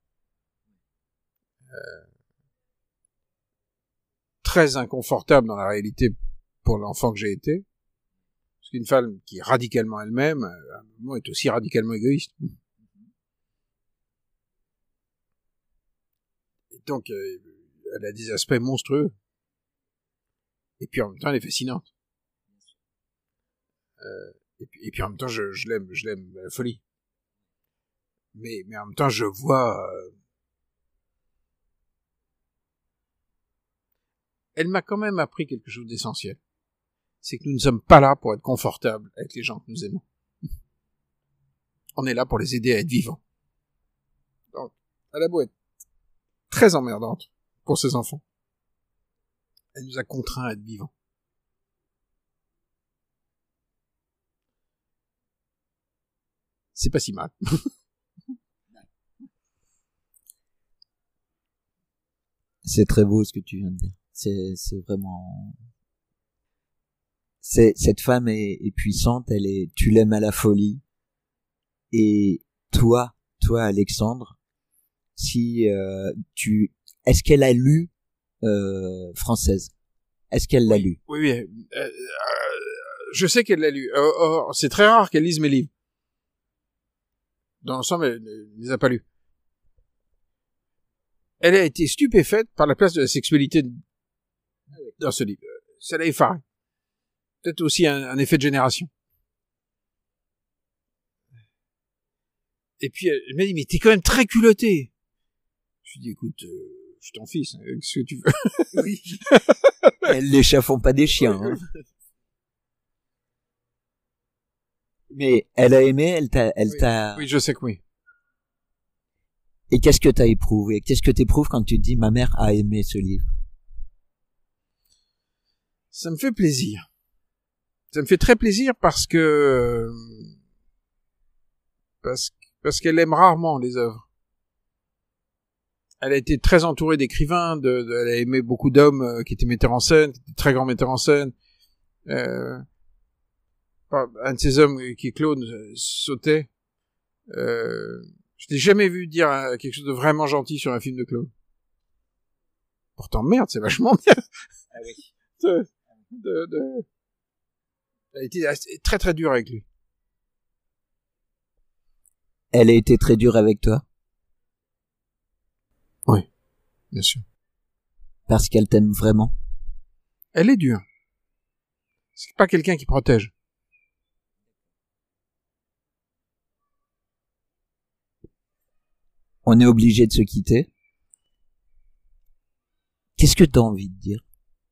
Euh, Très inconfortable dans la réalité pour l'enfant que j'ai été. Parce qu'une femme qui est radicalement elle-même, euh, à un moment, est aussi radicalement égoïste. Donc, euh, elle a des aspects monstrueux. Et puis en même temps, elle est fascinante. Euh, et, puis, en même temps, je, l'aime, je l'aime à la folie. Mais, en même temps, je vois. euh, Elle m'a quand même appris quelque chose d'essentiel. C'est que nous ne sommes pas là pour être confortables avec les gens que nous aimons. On est là pour les aider à être vivants. Donc, elle a beau être très emmerdante pour ses enfants. Elle nous a contraints à être vivants. C'est pas si mal. [laughs] C'est très beau ce que tu viens de dire. C'est, vraiment. C'est cette femme est, est puissante. Elle est. Tu l'aimes à la folie. Et toi, toi Alexandre, si euh, tu, est-ce qu'elle a lu euh, française? Est-ce qu'elle l'a lu? Oui, oui. euh, je sais qu'elle l'a lu. Euh, euh, c'est très rare qu'elle lise mes livres. Dans l'ensemble, elle ne les a pas lus. Elle a été stupéfaite par la place de la sexualité dans ce livre. Ça l'a effaré. Peut-être aussi un, un effet de génération. Et puis elle m'a dit, mais t'es quand même très culotté. Ai dit, écoute, euh, je ton fils, hein, qu'est-ce que tu veux [laughs] Oui. [laughs] Elles l'échaffont pas des chiens. hein. Mais elle a aimé, elle t'a, elle Oui. t'a. Oui, je sais que oui. Et qu'est-ce que t'as éprouvé? Qu'est-ce que t'éprouves quand tu te dis ma mère a aimé ce livre? Ça me fait plaisir. Ça me fait très plaisir parce que parce parce qu'elle aime rarement les œuvres. Elle a été très entourée d'écrivains, de, de- elle a aimé beaucoup d'hommes euh, qui étaient metteurs en scène, qui étaient très grands metteurs en scène. Euh, un de ces hommes qui est Claude euh, sautait. Euh, je n'ai jamais vu dire euh, quelque chose de vraiment gentil sur un film de Claude. Pourtant, merde, c'est vachement bien. Ah oui. [laughs] De, de, de- Elle a été assez- très très dure avec lui. Elle a été très dure avec toi? Bien sûr. parce qu'elle t'aime vraiment. Elle est dure. C'est pas quelqu'un qui protège. On est obligé de se quitter. Qu'est-ce que t'as envie de dire?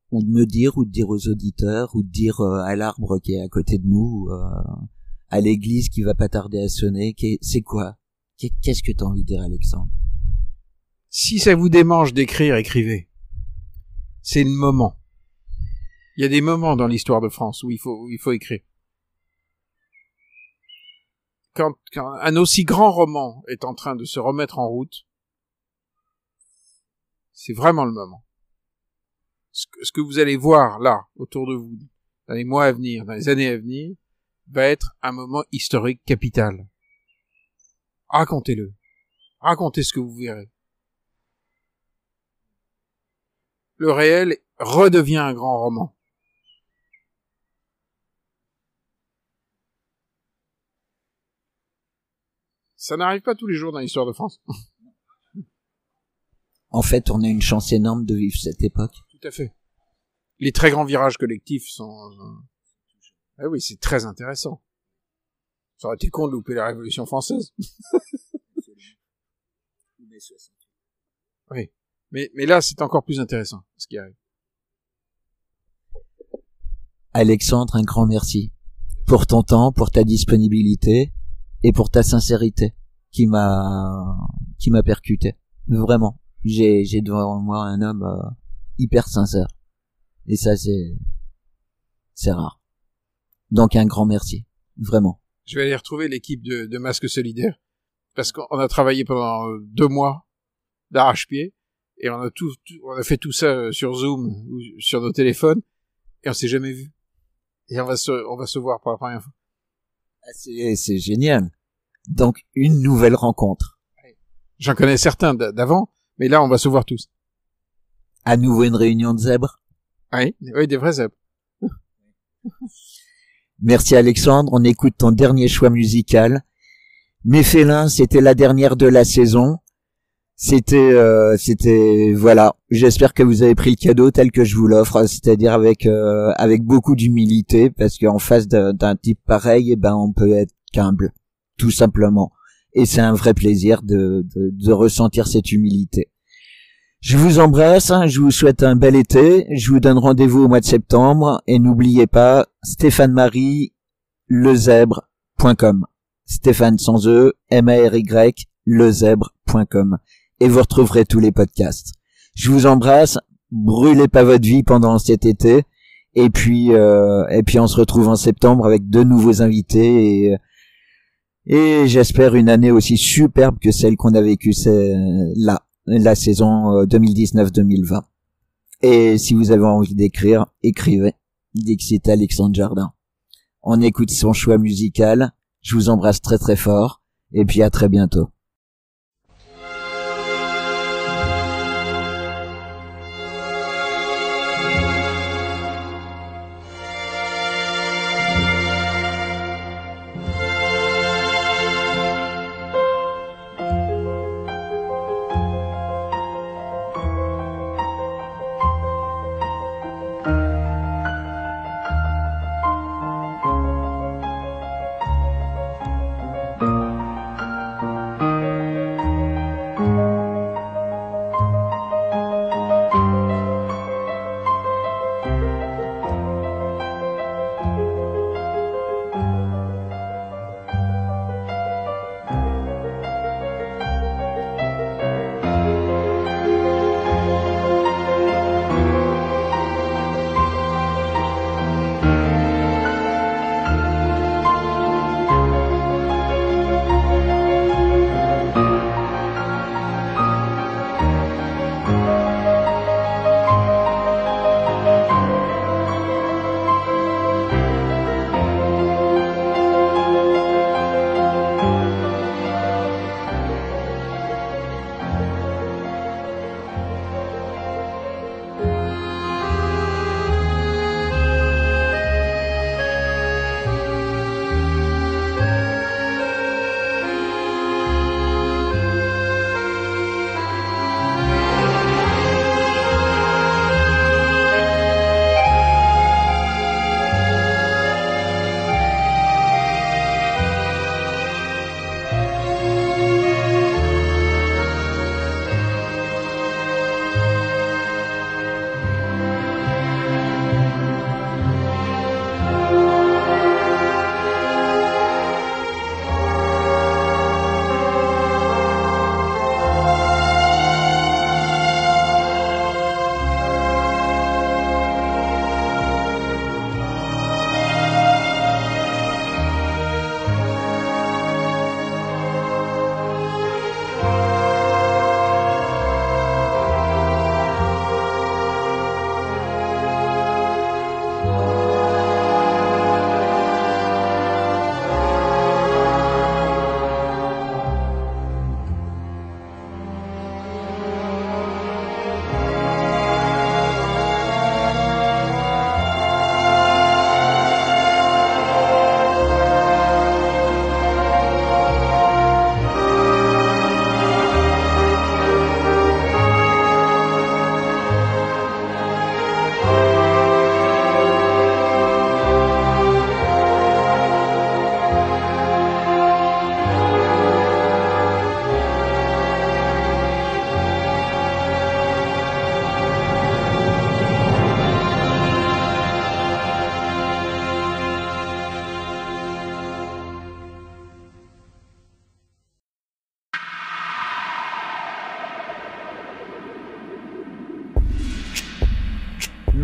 Ou de me dire, ou de dire aux auditeurs, ou de dire euh, à l'arbre qui est à côté de nous, ou, euh, à l'église qui va pas tarder à sonner? C'est quoi? Qu'est- Qu'est-ce que t'as envie de dire, Alexandre? Si ça vous démange d'écrire, écrivez. C'est le moment. Il y a des moments dans l'histoire de France où il faut, il faut écrire. Quand, un aussi grand roman est en train de se remettre en route, c'est vraiment le moment. Ce que vous allez voir là, autour de vous, dans les mois à venir, dans les années à venir, va être un moment historique capital. Racontez-le. Racontez ce que vous verrez. Le réel redevient un grand roman. Ça n'arrive pas tous les jours dans l'histoire de France. En fait, on a une chance énorme de vivre cette époque. Tout à fait. Les très grands virages collectifs sont... Ah oui, c'est très intéressant. Ça aurait été con de louper la Révolution française. [laughs] Oui. Mais, mais là, c'est encore plus intéressant, ce qui arrive. Alexandre, un grand merci pour ton temps, pour ta disponibilité et pour ta sincérité qui m'a qui m'a percuté. Vraiment, j'ai j'ai devant moi un homme euh, hyper sincère et ça c'est c'est rare. Donc un grand merci, vraiment. Je vais aller retrouver l'équipe de, de Masques Solidaires. Parce qu'on a travaillé pendant euh, deux mois d'arrache-pied. Et on a tout, tout- on a fait tout ça euh, sur Zoom ou sur nos téléphones. Et on s'est jamais vu. Et on va se, on va se voir pour la première fois. Ah, C'est génial. Donc une nouvelle rencontre. J'en connais certains d'a- d'avant. Mais là, on va se voir tous. À nouveau une réunion de zèbres. Oui, oui, des vrais zèbres. Merci Alexandre, on écoute ton dernier choix musical. Mes félins, c'était la dernière de la saison. C'était, euh, c'était, voilà. J'espère que vous avez pris le cadeau tel que je vous l'offre, c'est-à-dire avec euh, avec beaucoup d'humilité, parce qu'en face d'un type pareil, eh ben on peut être humble, tout simplement. Et c'est un vrai plaisir de, de, ressentir cette humilité. Je vous embrasse, hein, je vous souhaite un bel été, je vous donne rendez-vous au mois de septembre et n'oubliez pas Stéphane Marie lezèbre.com. Stéphane sans E, M A R Y lezèbre.com et vous retrouverez tous les podcasts. Je vous embrasse, brûlez pas votre vie pendant cet été et puis euh, et puis on se retrouve en septembre avec de nouveaux invités et et j'espère une année aussi superbe que celle qu'on a vécue là la saison 2019-2020. Euh, Et si vous avez envie d'écrire, écrivez. Dixit Alexandre Jardin. On écoute son choix musical. Je vous embrasse très très fort. Et puis à très bientôt.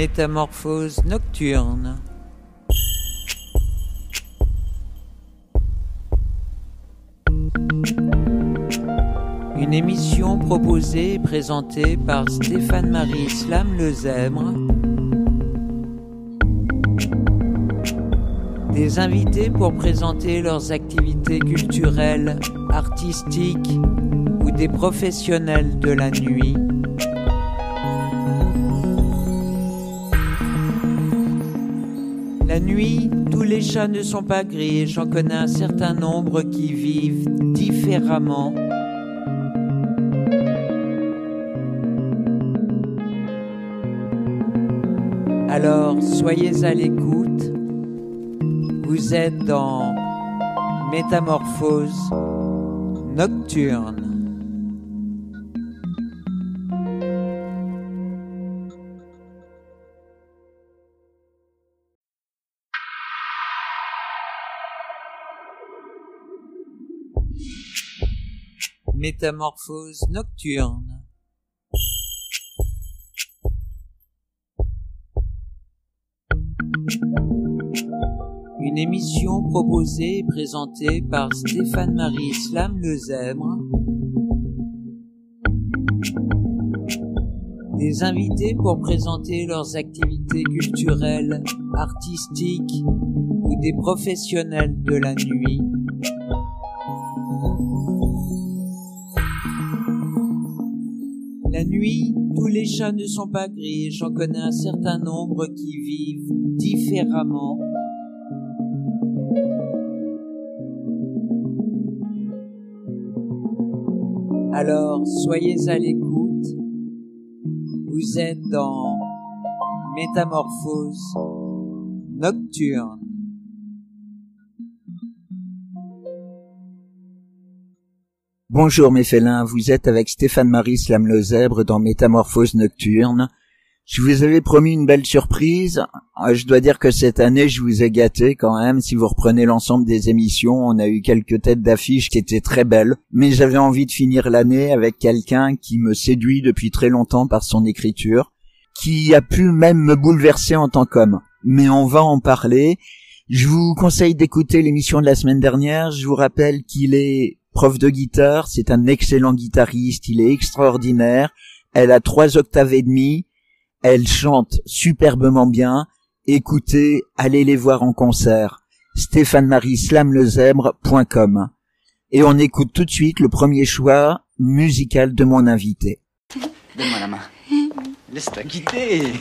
Métamorphose nocturne. Une émission proposée et présentée par Stéphane-Marie Slam Lezèbre. Des invités pour présenter leurs activités culturelles, artistiques ou des professionnels de la nuit. Ne sont pas gris, j'en connais un certain nombre qui vivent différemment. Alors, soyez à l'écoute. Vous êtes dans Métamorphose nocturne. Métamorphose nocturne. Une émission proposée et présentée par Stéphane-Marie Slam Lezèbre. Des invités pour présenter leurs activités culturelles, artistiques ou des professionnels de la nuit. Nuit, tous les chats ne sont pas gris, j'en connais un certain nombre qui vivent différemment. Alors, soyez à l'écoute. Vous êtes dans Métamorphose nocturne. Bonjour mes félins, vous êtes avec Stéphane-Marie Slam-Lezèbre dans Métamorphose Nocturne. Je vous avais promis une belle surprise. Ah, Je dois dire que cette année, je vous ai gâté quand même. Si vous reprenez l'ensemble des émissions, on a eu quelques têtes d'affiche qui étaient très belles. Mais j'avais envie de finir l'année avec quelqu'un qui me séduit depuis très longtemps par son écriture, qui a pu même me bouleverser en tant qu'homme. Mais on va en parler. Je vous conseille d'écouter l'émission de la semaine dernière. Je vous rappelle qu'il est prof de guitare, c'est un excellent guitariste, il est extraordinaire. Elle a trois octaves et demie. Elle chante superbement bien. Écoutez, allez les voir en concert. stéphane-marie-slamlezèbre.com. Et on écoute tout de suite le premier choix musical de mon invité. Donne-moi la main. Laisse-toi quitter.